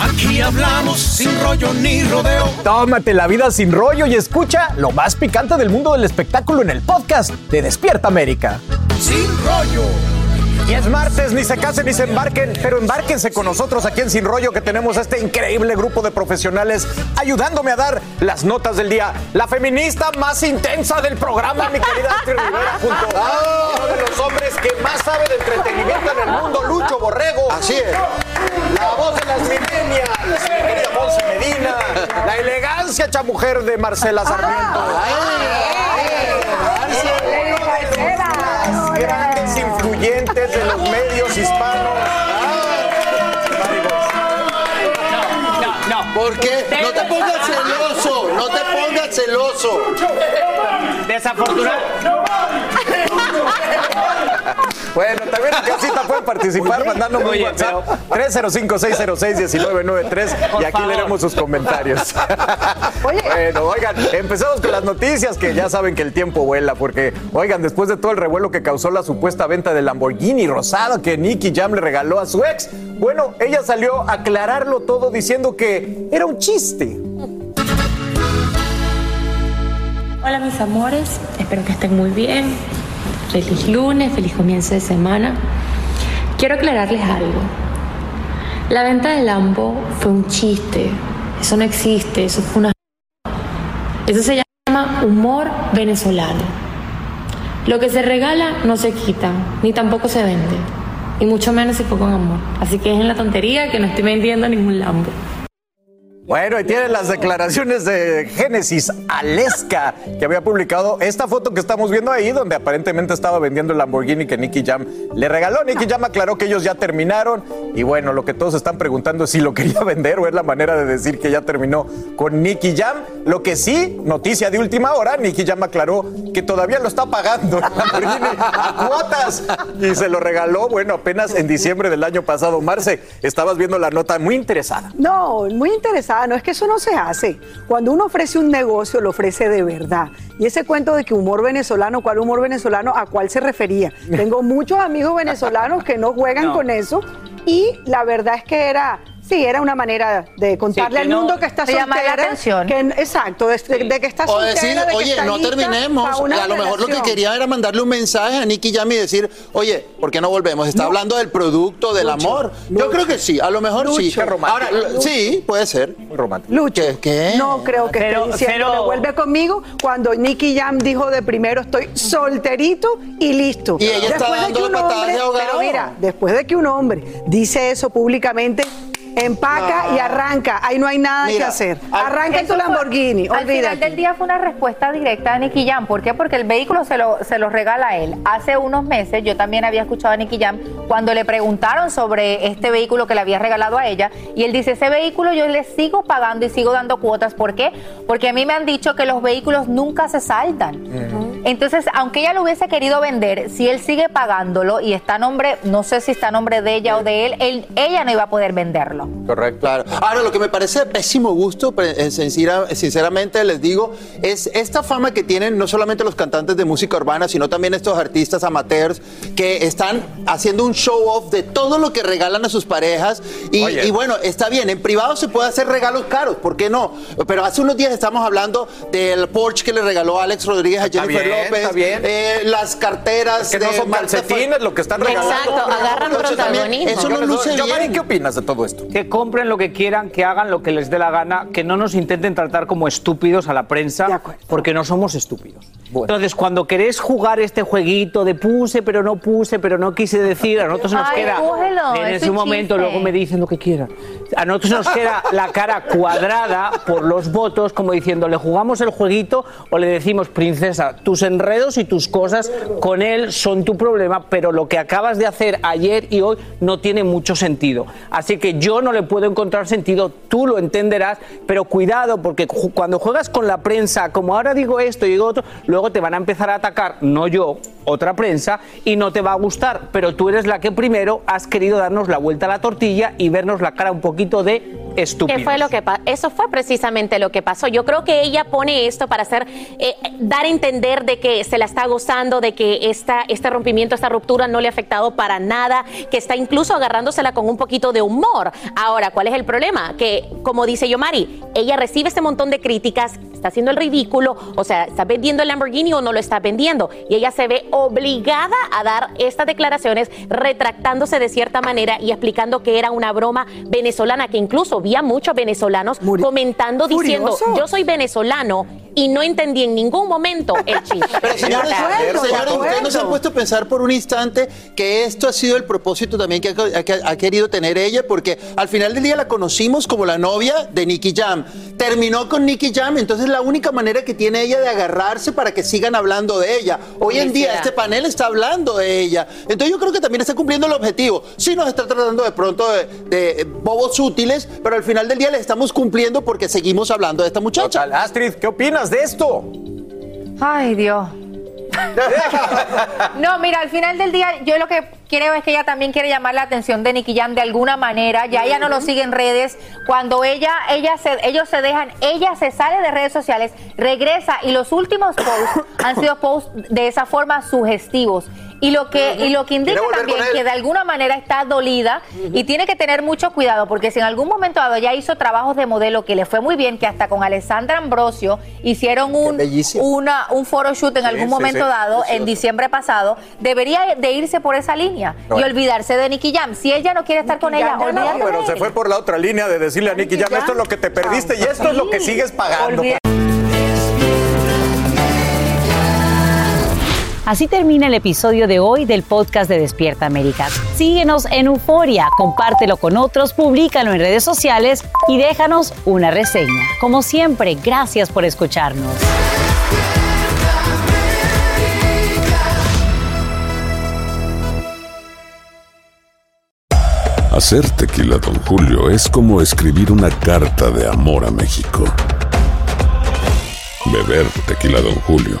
Aquí hablamos sin rollo ni rodeo. Tómate la vida sin rollo y escucha lo más picante del mundo del espectáculo en el podcast de Despierta América. Sin rollo. Y es martes, ni se casen ni se embarquen, pero embárquense con nosotros aquí en Sin Rollo que tenemos este increíble grupo de profesionales ayudándome a dar las notas del día. La feminista más intensa del programa, mi querida Astrid Rivera, junto a uno de los hombres que más sabe de entretenimiento en el mundo, Lucho Borrego. Así es. La voz de las millennials, mi querida Monse Medina. La elegancia hecha mujer de Marcela Sarmiento. Las grandes influyentes de los medios hispanos. No, no. ¿Por qué? No te pongas celoso, no te pongas celoso. Desafortunado. Bueno, también en casita pueden participar mandándome un WhatsApp 305-606-1993 y aquí favor. leeremos sus comentarios. Bueno, oigan, empezamos con las noticias que ya saben que el tiempo vuela porque, oigan, después de todo el revuelo que causó la supuesta venta del Lamborghini rosado que Nicky Jam le regaló a su ex, bueno, ella salió a aclararlo todo diciendo que era un chiste. Hola mis amores, espero que estén muy bien. Feliz lunes, feliz comienzo de semana. Quiero aclararles algo. La venta del Lambo fue un chiste. Eso no existe, eso fue una... Eso se llama humor venezolano. Lo que se regala no se quita, ni tampoco se vende. Y mucho menos si fue con amor. Así que es en la tontería que no estoy vendiendo ningún Lambo. Bueno, ahí tienen las declaraciones de Génesis Aleska, que había publicado esta foto que estamos viendo ahí, donde aparentemente estaba vendiendo el Lamborghini que Nicky Jam le regaló. Nicky Jam aclaró que ellos ya terminaron. Y bueno, lo que todos están preguntando es si lo quería vender o es la manera de decir que ya terminó con Nicky Jam. Lo que sí, noticia de última hora, Nicky Jam aclaró que todavía lo está pagando el Lamborghini a cuotas y se lo regaló, bueno, apenas en diciembre del año pasado. Marce, estabas viendo la nota muy interesada. No, muy interesada. No es que eso no se hace. Cuando uno ofrece un negocio, lo ofrece de verdad. Y ese cuento de que humor venezolano, ¿cuál humor venezolano? ¿A cuál se refería? Tengo muchos amigos venezolanos que no juegan No. con eso. Y la verdad es que era Sí, era una manera de contarle al no- mundo que está de llamar la soltera. atención. que- exacto, de, de- de que está O soltera. decir, de que oye, está no lista terminemos. A lo mejor lo que quería era mandarle un mensaje a Nicky Jam y decir, oye, ¿por qué no volvemos? Está hablando del producto, del Lucho, amor. Yo creo que sí, a lo mejor sí. Qué romántico. Ahora, sí, puede ser. Muy romántico. Lucho, ¿Qué? no creo que Pero- esté diciendo pero- que vuelve conmigo cuando Nicky Jam dijo de primero estoy solterito y listo. Y ella está Después de que un patadas hombre, de ahogado. pero mira, después de que un hombre dice eso públicamente, empaca No. y arranca. Ahí no hay nada Mira, que hacer. Arranca en tu Eso fue- Lamborghini, Al final del día fue una respuesta directa a Nicky Jam. ¿Por qué? Porque el vehículo se lo, se lo regala a él. Hace unos meses yo también había escuchado a Nicky Jam cuando le preguntaron sobre este vehículo que le había regalado a ella. Y él dice, ese vehículo yo le sigo pagando y sigo dando cuotas. ¿Por qué? Porque a mí me han dicho que los vehículos nunca se saltan. Entonces, aunque ella lo hubiese querido vender, si él sigue pagándolo y está a nombre, no sé si está a nombre de ella o de él, él- ella no iba a poder venderlo. Correcto. Claro. Ahora, lo que me parece de pésimo gusto, eh, sincera- sinceramente les digo, es esta fama que tienen no solamente los cantantes de música urbana, sino también estos artistas amateurs que están haciendo un show off de todo lo que regalan a sus parejas. Y, bueno, está bien, en privado se puede hacer regalos caros, ¿por qué no? Pero hace unos días estamos hablando del Porsche que le regaló Alex Rodríguez a Está Jennifer bien, López, está bien. eh, las carteras Es que no son Marta calcetines lo que están regalando. Exacto, agarran protagonismo. Eso no luce yo, bien. ¿qué opinas de todo esto? Que compren lo que quieran, que hagan lo que les dé la gana, que no nos intenten tratar como estúpidos a la prensa, porque no somos estúpidos. Bueno. Entonces, cuando querés jugar este jueguito de puse, pero no puse, pero no quise decir, a nosotros nos Ay, queda. cógelo, en es ese un momento, chiste. luego me dicen lo que quieran. A nosotros nos queda la cara cuadrada por los votos, como diciendo, ¿le jugamos el jueguito o le decimos, princesa, tus enredos y tus cosas con él son tu problema, pero lo que acabas de hacer ayer y hoy no tiene mucho sentido. Así que yo no le puedo encontrar sentido, tú lo entenderás, pero cuidado, porque cuando juegas con la prensa, como ahora digo esto y digo otro, luego te van a empezar a atacar, no yo, otra prensa, y no te va a gustar, pero tú eres la que primero has querido darnos la vuelta a la tortilla y vernos la cara un poquito de estúpidos. ¿Qué fue lo que Eso fue precisamente lo que pasó. Yo creo que ella pone esto para hacer, eh, dar a entender de que se la está gozando, de que esta, este rompimiento, esta ruptura no le ha afectado para nada, que está incluso agarrándosela con un poquito de humor. Ahora, ¿cuál es el problema? Que, como dice Yomari, ella recibe este montón de críticas, está haciendo el ridículo, o sea, está vendiendo el Lamborghini o no lo está vendiendo. Y ella se ve obligada a dar estas declaraciones, retractándose de cierta manera y explicando que era una broma venezolana, que incluso vi a muchos venezolanos Muri- comentando diciendo, yo soy venezolano y no entendí en ningún momento el chiste. Pero señores, De acuerdo, acuerdo. ustedes no se han puesto a pensar por un instante que esto ha sido el propósito también que ha, que ha querido tener ella, porque al final del día la conocimos como la novia de Nicky Jam. Terminó con Nicky Jam, entonces la única manera que tiene ella de agarrarse para que sigan hablando de ella. Hoy en día este panel está hablando de ella. Entonces yo creo que también está cumpliendo el objetivo. Sí nos está tratando de pronto de, de bobos útiles, pero al final del día le estamos cumpliendo porque seguimos hablando de esta muchacha. Total. Astrid, ¿qué opinas de esto? Ay, Dios. No, mira, al final del día yo lo que creo es que ella también quiere llamar la atención de Nicky Jam de alguna manera. Ya ella no lo sigue en redes. Cuando ella, ella se, ellos se dejan, ella se sale de redes sociales, regresa y los últimos posts han sido posts de esa forma sugestivos. Y lo que, y lo que indica también que de alguna manera está dolida y tiene que tener mucho cuidado porque si en algún momento dado ya hizo trabajos de modelo que le fue muy bien, que hasta con Alessandra Ambrosio hicieron un, una, un photoshoot en Sí, algún sí, momento sí. dado en diciembre pasado, debería de irse por esa línea y olvidarse de Nicky Jam. Si ella no quiere estar con ella, Jam, No, pero de se fue por la otra línea de decirle a Nicky Jam, Jam. esto es lo que te perdiste y esto es lo que sigues pagando. Olvídate. Así termina el episodio de hoy del podcast de Despierta América. Síguenos en Euforia, compártelo con otros, públicalo en redes sociales y déjanos una reseña. Como siempre, gracias por escucharnos. Hacer tequila, Don Julio, es como escribir una carta de amor a México. Beber tequila, Don Julio,